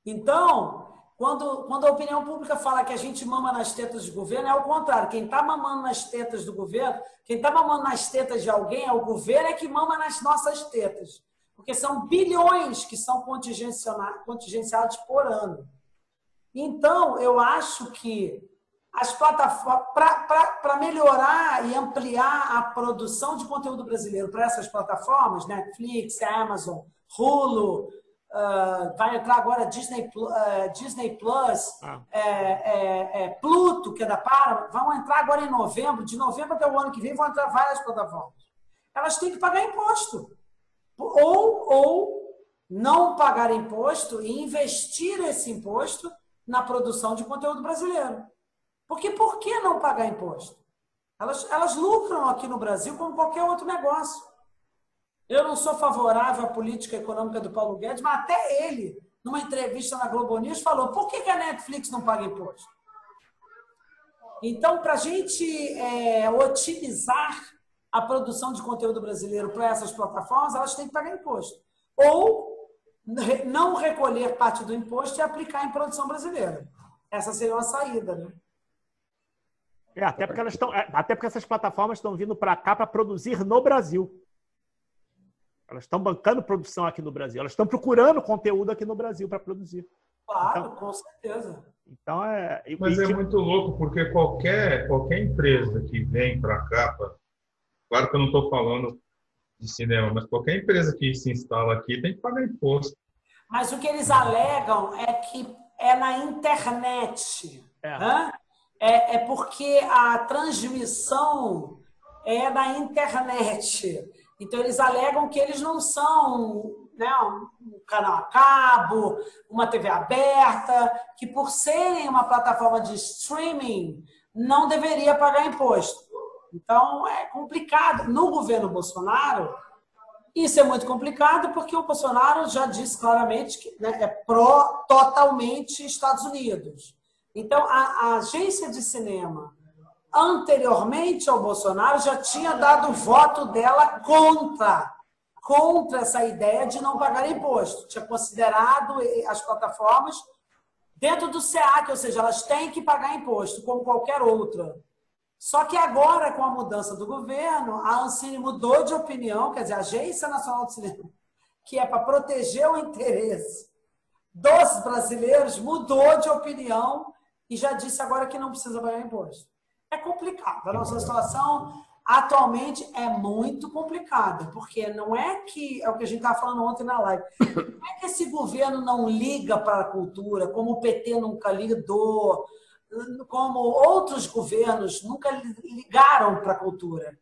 Então, quando, quando a opinião pública fala que a gente mama nas tetas do governo, é o contrário. Quem está mamando nas tetas do governo, quem está mamando nas tetas de alguém, é o governo é que mama nas nossas tetas. Porque são bilhões que são contingenciados por ano. Então, eu acho que as plataformas para melhorar e ampliar a produção de conteúdo brasileiro para essas plataformas, Netflix, Amazon, Hulu, uh, vai entrar agora Disney, uh, Disney Plus, ah. é, é, é, Pluto, que é da Paramount, vão entrar agora em novembro, de novembro até o ano que vem vão entrar várias plataformas. Elas têm que pagar imposto. Ou, ou não pagar imposto e investir esse imposto na produção de conteúdo brasileiro. Porque por que não pagar imposto? Elas, elas lucram aqui no Brasil como qualquer outro negócio. Eu não sou favorável à política econômica do Paulo Guedes, mas até ele, numa entrevista na Globo News, falou: por que, que a Netflix não paga imposto? Então, para a gente é, otimizar a produção de conteúdo brasileiro para essas plataformas, elas têm que pagar imposto. Ou não recolher parte do imposto e aplicar em produção brasileira. Essa seria uma saída, né? É, até porque elas estão, é, até porque essas plataformas estão vindo para cá para produzir no Brasil. Elas estão bancando produção aqui no Brasil. Elas estão procurando conteúdo aqui no Brasil para produzir. Claro, então, com certeza. Então é. Mas é muito louco porque qualquer qualquer empresa que vem para cá, pra... claro que eu não estou falando de cinema, mas qualquer empresa que se instala aqui tem que pagar imposto. Mas o que eles alegam é que é na internet. É. Né? É, é porque a transmissão é na internet. Então, eles alegam que eles não são né, um canal a cabo, uma TV aberta, que por serem uma plataforma de streaming, não deveria pagar imposto. Então, é complicado. No governo Bolsonaro, isso é muito complicado porque o Bolsonaro já disse claramente que né, é pró totalmente Estados Unidos. Então, a, a agência de cinema, anteriormente ao Bolsonaro, já tinha dado o voto dela contra contra essa ideia de não pagar imposto. Tinha considerado as plataformas dentro do SEAC, ou seja, elas têm que pagar imposto, como qualquer outra. Só que agora, com a mudança do governo, a Ancine mudou de opinião, quer dizer, a Agência Nacional de Cinema, que é para proteger o interesse dos brasileiros, mudou de opinião e já disse agora que não precisa pagar imposto. É complicado. A nossa situação atualmente é muito complicada, porque não é que, é o que a gente estava falando ontem na live, não é que esse governo não liga para a cultura, como o PT nunca ligou, como outros governos nunca ligaram para a cultura.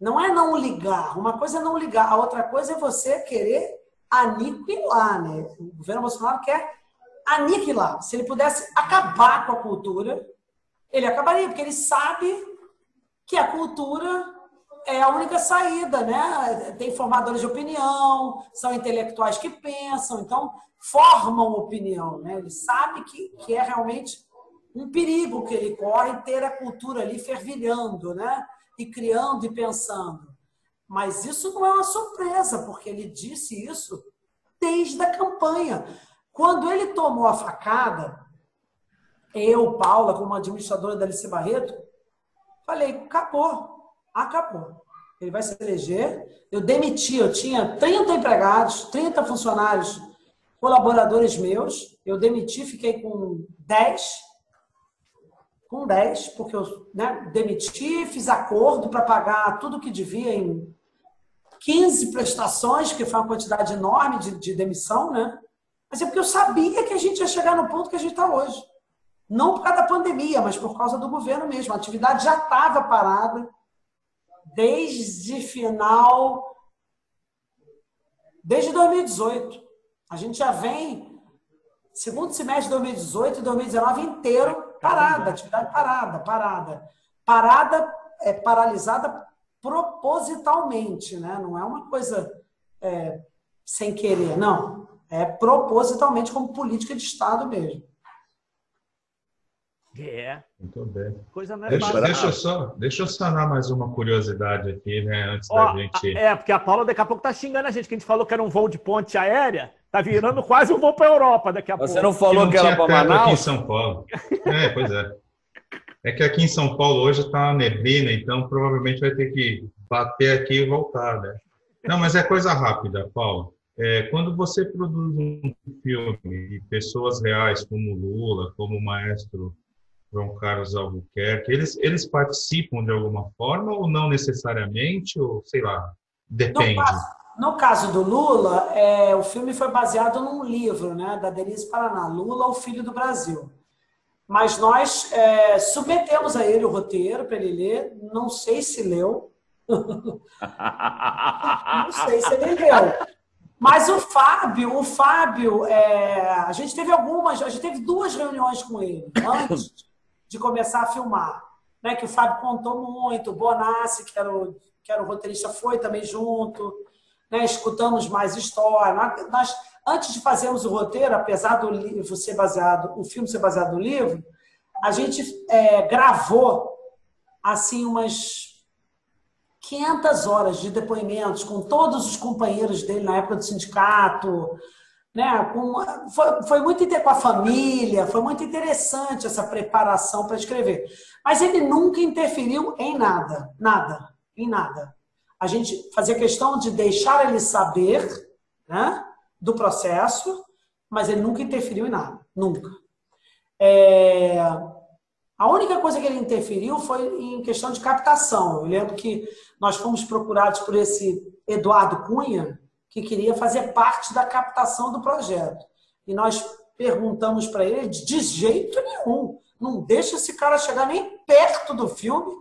Não é não ligar, uma coisa é não ligar, a outra coisa é você querer aniquilar, né? O governo Bolsonaro quer aniquilar. Se ele pudesse acabar com a cultura, ele acabaria, porque ele sabe que a cultura é a única saída, né? Tem formadores de opinião, são intelectuais que pensam, então formam opinião, né? Ele sabe que, que é realmente um perigo que ele corre ter a cultura ali fervilhando, né? E criando e pensando. Mas isso não é uma surpresa, porque ele disse isso desde a campanha. Quando ele tomou a facada, eu, Paula, como administradora da Alice Barreto, falei, acabou, acabou. Ele vai se eleger. Eu demiti, eu tinha 30 empregados, 30 funcionários, colaboradores meus. Eu demiti, fiquei com 10. com 10, porque eu né, demiti, fiz acordo para pagar tudo que devia em 15 prestações, que foi uma quantidade enorme de, de demissão, né? Mas é porque eu sabia que a gente ia chegar no ponto que a gente está hoje. Não por causa da pandemia, mas por causa do governo mesmo. A atividade já estava parada desde final. Desde 2018. A gente já vem, segundo semestre de 2018 e 2019 inteiro, parada, atividade parada, parada. Parada, é, paralisada propositalmente, né? Não é uma coisa é, sem querer, não. É propositalmente como política de Estado mesmo. É. Muito bem. Coisa não é deixa, deixa, eu só, deixa eu sanar mais uma curiosidade aqui, né? Antes Ó, da gente. É, porque a Paula daqui a pouco tá xingando a gente, que a gente falou que era um voo de ponte aérea. Tá virando quase um voo para Europa daqui a Você pouco. Você não falou que, não que era para Manaus? aqui em São Paulo. É, pois é. É que aqui em São Paulo hoje está uma neblina, então provavelmente vai ter que bater aqui e voltar, né? Não, mas é coisa rápida, Paulo. É, quando você produz um filme de pessoas reais como Lula, como o maestro João Carlos Albuquerque, eles, eles participam de alguma forma ou não necessariamente, ou sei lá, depende? No caso, no caso do Lula, é, o filme foi baseado num livro né, da Denise Paraná, Lula, o Filho do Brasil. Mas nós é, submetemos a ele o roteiro para ele ler, não sei se leu, não sei se ele leu. Mas o Fábio, o Fábio, é, a gente teve algumas, a gente teve duas reuniões com ele antes de começar a filmar. Né, que o Fábio contou muito, o Bonassi, que era o, que era o roteirista, foi também junto, né, escutamos mais história. Nós, antes de fazermos o roteiro, apesar do livro ser baseado, o filme ser baseado no livro, a gente é, gravou assim umas 500 horas de depoimentos com todos os companheiros dele na época do sindicato, né? Com, foi, foi muito com a família, foi muito interessante essa preparação para escrever. Mas ele nunca interferiu em nada, nada, em nada. A gente fazia questão de deixar ele saber, né, do processo, mas ele nunca interferiu em nada, nunca. É... A única coisa que ele interferiu foi em questão de captação. Eu lembro que nós fomos procurados por esse Eduardo Cunha, que queria fazer parte da captação do projeto. E nós perguntamos para ele de jeito nenhum, não deixa esse cara chegar nem perto do filme,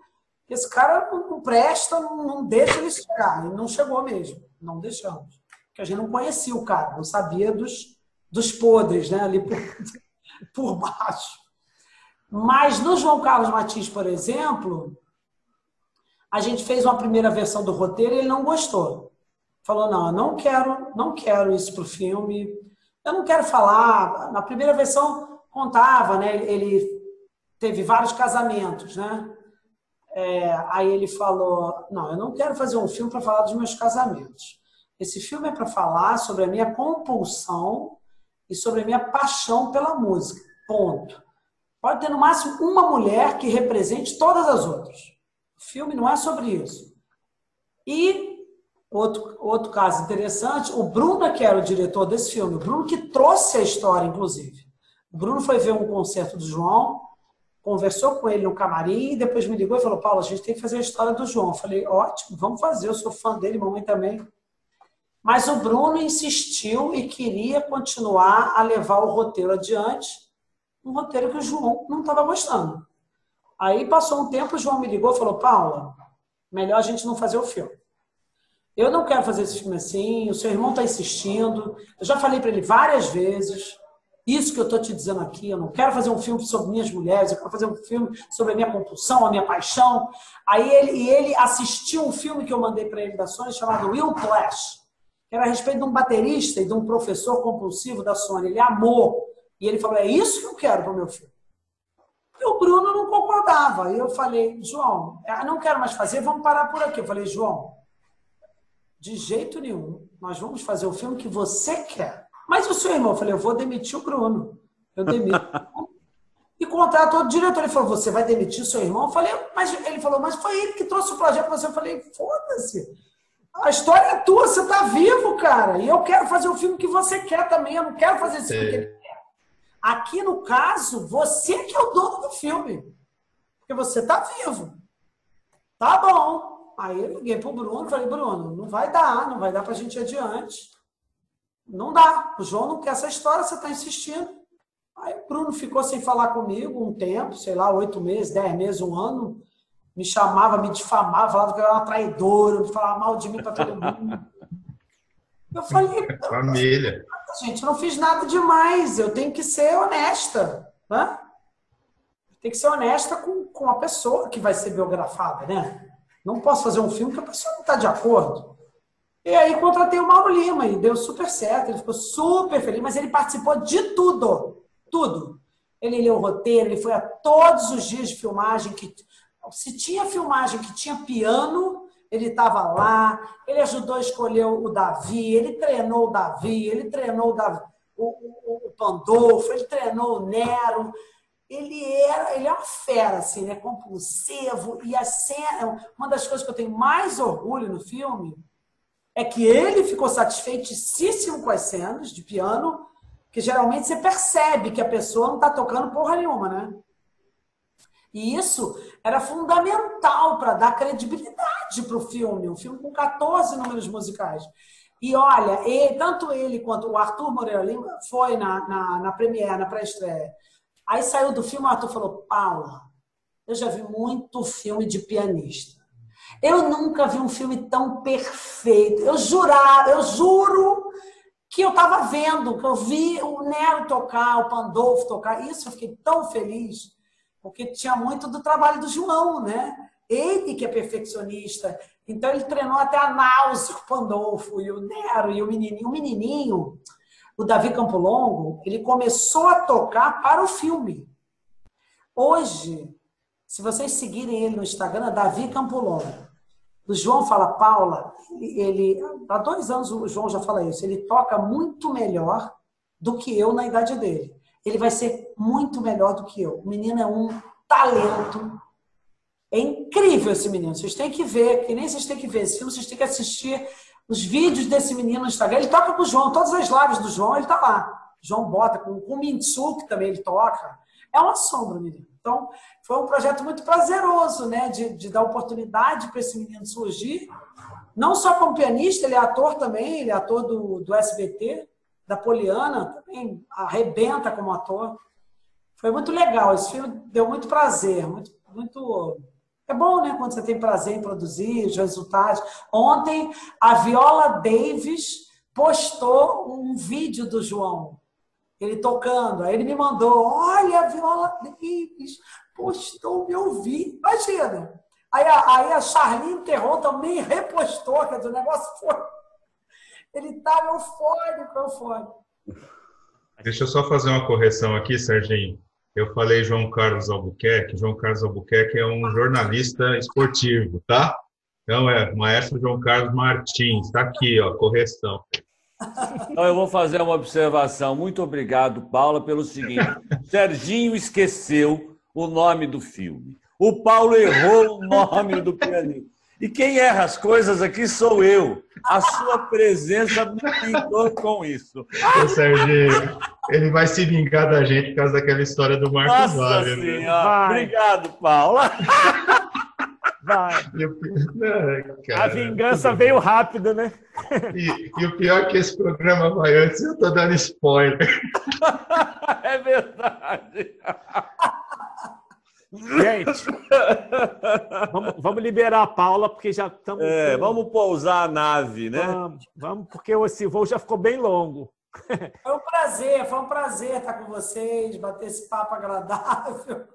esse cara não presta, não deixa ele chegar. E não chegou mesmo, não deixamos. Porque a gente não conhecia o cara, não sabia dos, dos podres, né, ali por, por baixo. Mas no João Carlos Martins, por exemplo, a gente fez uma primeira versão do roteiro e ele não gostou falou: não, eu não quero, não quero isso para o filme. Eu não quero falar. Na primeira versão contava, né? Ele teve vários casamentos, né? É, aí ele falou: não, eu não quero fazer um filme para falar dos meus casamentos. Esse filme é para falar sobre a minha compulsão e sobre a minha paixão pela música. Ponto. Pode ter no máximo uma mulher que represente todas as outras. O filme não é sobre isso. E Outro, outro caso interessante, o Bruno, que era o diretor desse filme, o Bruno que trouxe a história, inclusive. O Bruno foi ver um concerto do João, conversou com ele no camarim, e depois me ligou e falou: Paulo, a gente tem que fazer a história do João. Eu falei: ótimo, vamos fazer, eu sou fã dele, mamãe também. Mas o Bruno insistiu e queria continuar a levar o roteiro adiante, um roteiro que o João não estava gostando. Aí passou um tempo, o João me ligou e falou: Paula, melhor a gente não fazer o filme. Eu não quero fazer esse filme assim, o seu irmão está insistindo. Eu já falei para ele várias vezes. Isso que eu estou te dizendo aqui, eu não quero fazer um filme sobre minhas mulheres, eu quero fazer um filme sobre a minha compulsão, a minha paixão. Aí ele, ele assistiu um filme que eu mandei para ele da Sony chamado Will Clash, que era a respeito de um baterista e de um professor compulsivo da Sony. Ele amou. E ele falou: é isso que eu quero para o meu filme. E o Bruno não concordava. E eu falei: João, eu não quero mais fazer, vamos parar por aqui. Eu falei: João, de jeito nenhum. Nós vamos fazer o filme que você quer. Mas o seu irmão, eu falei, eu vou demitir o Bruno. Eu demito. e contrato outro diretor. Ele falou, você vai demitir o seu irmão? Eu falei, mas ele falou, mas foi ele que trouxe o projeto para você. Eu falei, foda-se. A história é tua, você tá vivo, cara. E eu quero fazer o filme que você quer também. Eu não quero fazer esse filme que ele. Aqui, no caso, você que é o dono do filme. porque você está vivo. Tá bom. Aí eu liguei pro Bruno e falei, Bruno, não vai dar, não vai dar para a gente ir adiante. Não dá. O João não quer essa história, você está insistindo. Aí o Bruno ficou sem falar comigo um tempo, sei lá, oito meses, dez meses, um ano. Me chamava, me difamava, falava que eu era uma traidora, falava mal de mim para todo mundo. Eu falei, família. Gente, não fiz nada demais, eu tenho que ser honesta. Né? Tem que ser honesta com, com a pessoa que vai ser biografada, né? Não posso fazer um filme que a pessoa não está de acordo. E aí contratei o Mauro Lima e deu super certo, ele ficou super feliz, mas ele participou de tudo, tudo. Ele leu o roteiro, ele foi a todos os dias de filmagem que se tinha filmagem que tinha piano, ele estava lá, ele ajudou a escolher o Davi, ele treinou o Davi, ele treinou o, Davi, o, o, o Pandolfo, ele treinou o Nero. Ele era, ele é uma fera, assim, né? compulsivo. E a cena, uma das coisas que eu tenho mais orgulho no filme é que ele ficou satisfeitíssimo com as cenas de piano, que geralmente você percebe que a pessoa não está tocando porra nenhuma, né? E isso era fundamental para dar credibilidade para o filme, um filme com 14 números musicais. E olha, ele, tanto ele quanto o Arthur Moreira Lima foi na, na, na premiere, na pré-estreia. Aí saiu do filme, o Arthur falou: Paula, eu já vi muito filme de pianista. Eu nunca vi um filme tão perfeito. Eu jurar, eu juro que eu estava vendo, que eu vi o Nero tocar, o Pandolfo tocar. Isso eu fiquei tão feliz porque tinha muito do trabalho do João, né? Ele que é perfeccionista. Então ele treinou até a náusea, o Pandolfo e o Nero e o menininho. O menininho, o Davi Campolongo, ele começou a tocar para o filme. Hoje, se vocês seguirem ele no Instagram, Davi Campolongo. O João fala, Paula, ele, há dois anos o João já fala isso, ele toca muito melhor do que eu na idade dele ele vai ser muito melhor do que eu. O menino é um talento. É incrível esse menino. Vocês têm que ver, que nem vocês têm que ver esse filme, vocês têm que assistir os vídeos desse menino no Instagram. Ele toca com o João, todas as lives do João, ele tá lá. João bota com, o Mintsu, que também ele toca. É uma sombra, menino. Então, foi um projeto muito prazeroso, né? De, de dar oportunidade para esse menino surgir. Não só como pianista, ele é ator também, ele é ator do, do SBT da Poliana, também arrebenta como ator. Foi muito legal. Esse filme deu muito prazer, muito, muito. É bom, né, quando você tem prazer em produzir os resultados. Ontem, a Viola Davis postou um vídeo do João, ele tocando. Aí ele me mandou: Olha, a Viola Davis postou meu vídeo. Imagina. Aí a, aí a Charlene Terron também repostou, quer dizer, o negócio foi ele estava tá eufórico, eufórico. Deixa eu só fazer uma correção aqui, Serginho. Eu falei João Carlos Albuquerque. João Carlos Albuquerque é um jornalista esportivo, tá? Então é Maestro João Carlos Martins. Está aqui, ó, correção. Então eu vou fazer uma observação. Muito obrigado, Paula, pelo seguinte: Serginho esqueceu o nome do filme. O Paulo errou o nome do pianista. E quem erra as coisas aqui sou eu. A sua presença me pintou com isso. Ô, Serginho, ele vai se vingar da gente por causa daquela história do Marcos Vale. Né? Obrigado, Paula. Vai. a vingança veio rápido, né? E, e, o pior é que esse programa vai antes, eu tô dando spoiler. É verdade. Gente, vamos, vamos, liberar a Paula, porque já estamos. É, vamos pousar a nave, né? Vamos, vamos, porque esse voo já ficou bem longo. Foi um prazer, foi um prazer estar com vocês, bater esse papo agradável.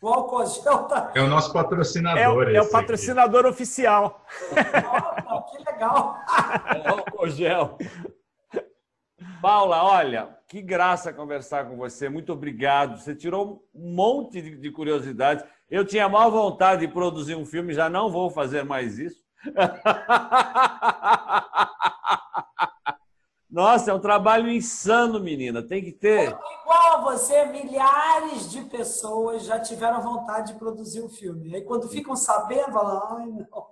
O Alcogel tá... É o nosso patrocinador. É, é o patrocinador aqui. oficial. que legal. É o Alcogel. Paula, olha, que graça conversar com você. Muito obrigado. Você tirou um monte de, de curiosidades. Eu tinha mal vontade de produzir um filme, já não vou fazer mais isso. Nossa, é um trabalho insano, menina. Tem que ter. Igual a você, milhares de pessoas já tiveram vontade de produzir um filme. Aí quando ficam sabendo, falam, ai, não.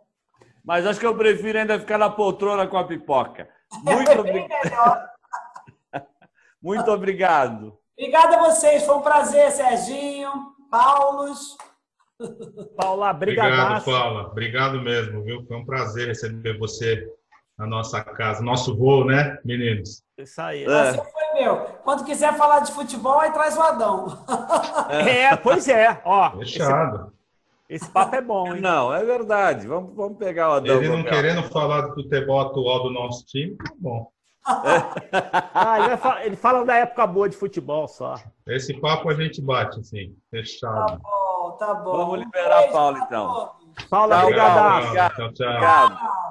Mas acho que eu prefiro ainda ficar na poltrona com a pipoca. Muito é obrigado. Muito obrigado. Obrigada a vocês. Foi um prazer, Serginho, Paulos. Paula, obrigado. Paula. Obrigado mesmo, viu? Foi um prazer receber você na nossa casa, nosso voo, né, meninos? Isso aí. É. Você foi meu. Quando quiser falar de futebol, aí traz o Adão. É, pois é. Ó, Fechado. Esse, esse papo é bom, hein? Não, é verdade. Vamos, vamos pegar o Adão. Ele não querendo falar do futebol atual do nosso time, tá bom. ah, ele, fala, ele, fala, da época boa de futebol só. Esse papo a gente bate, assim, fechado. Tá bom, tá bom. Vamos liberar a Paula, então. Paula, obrigado. Tchau, tchau.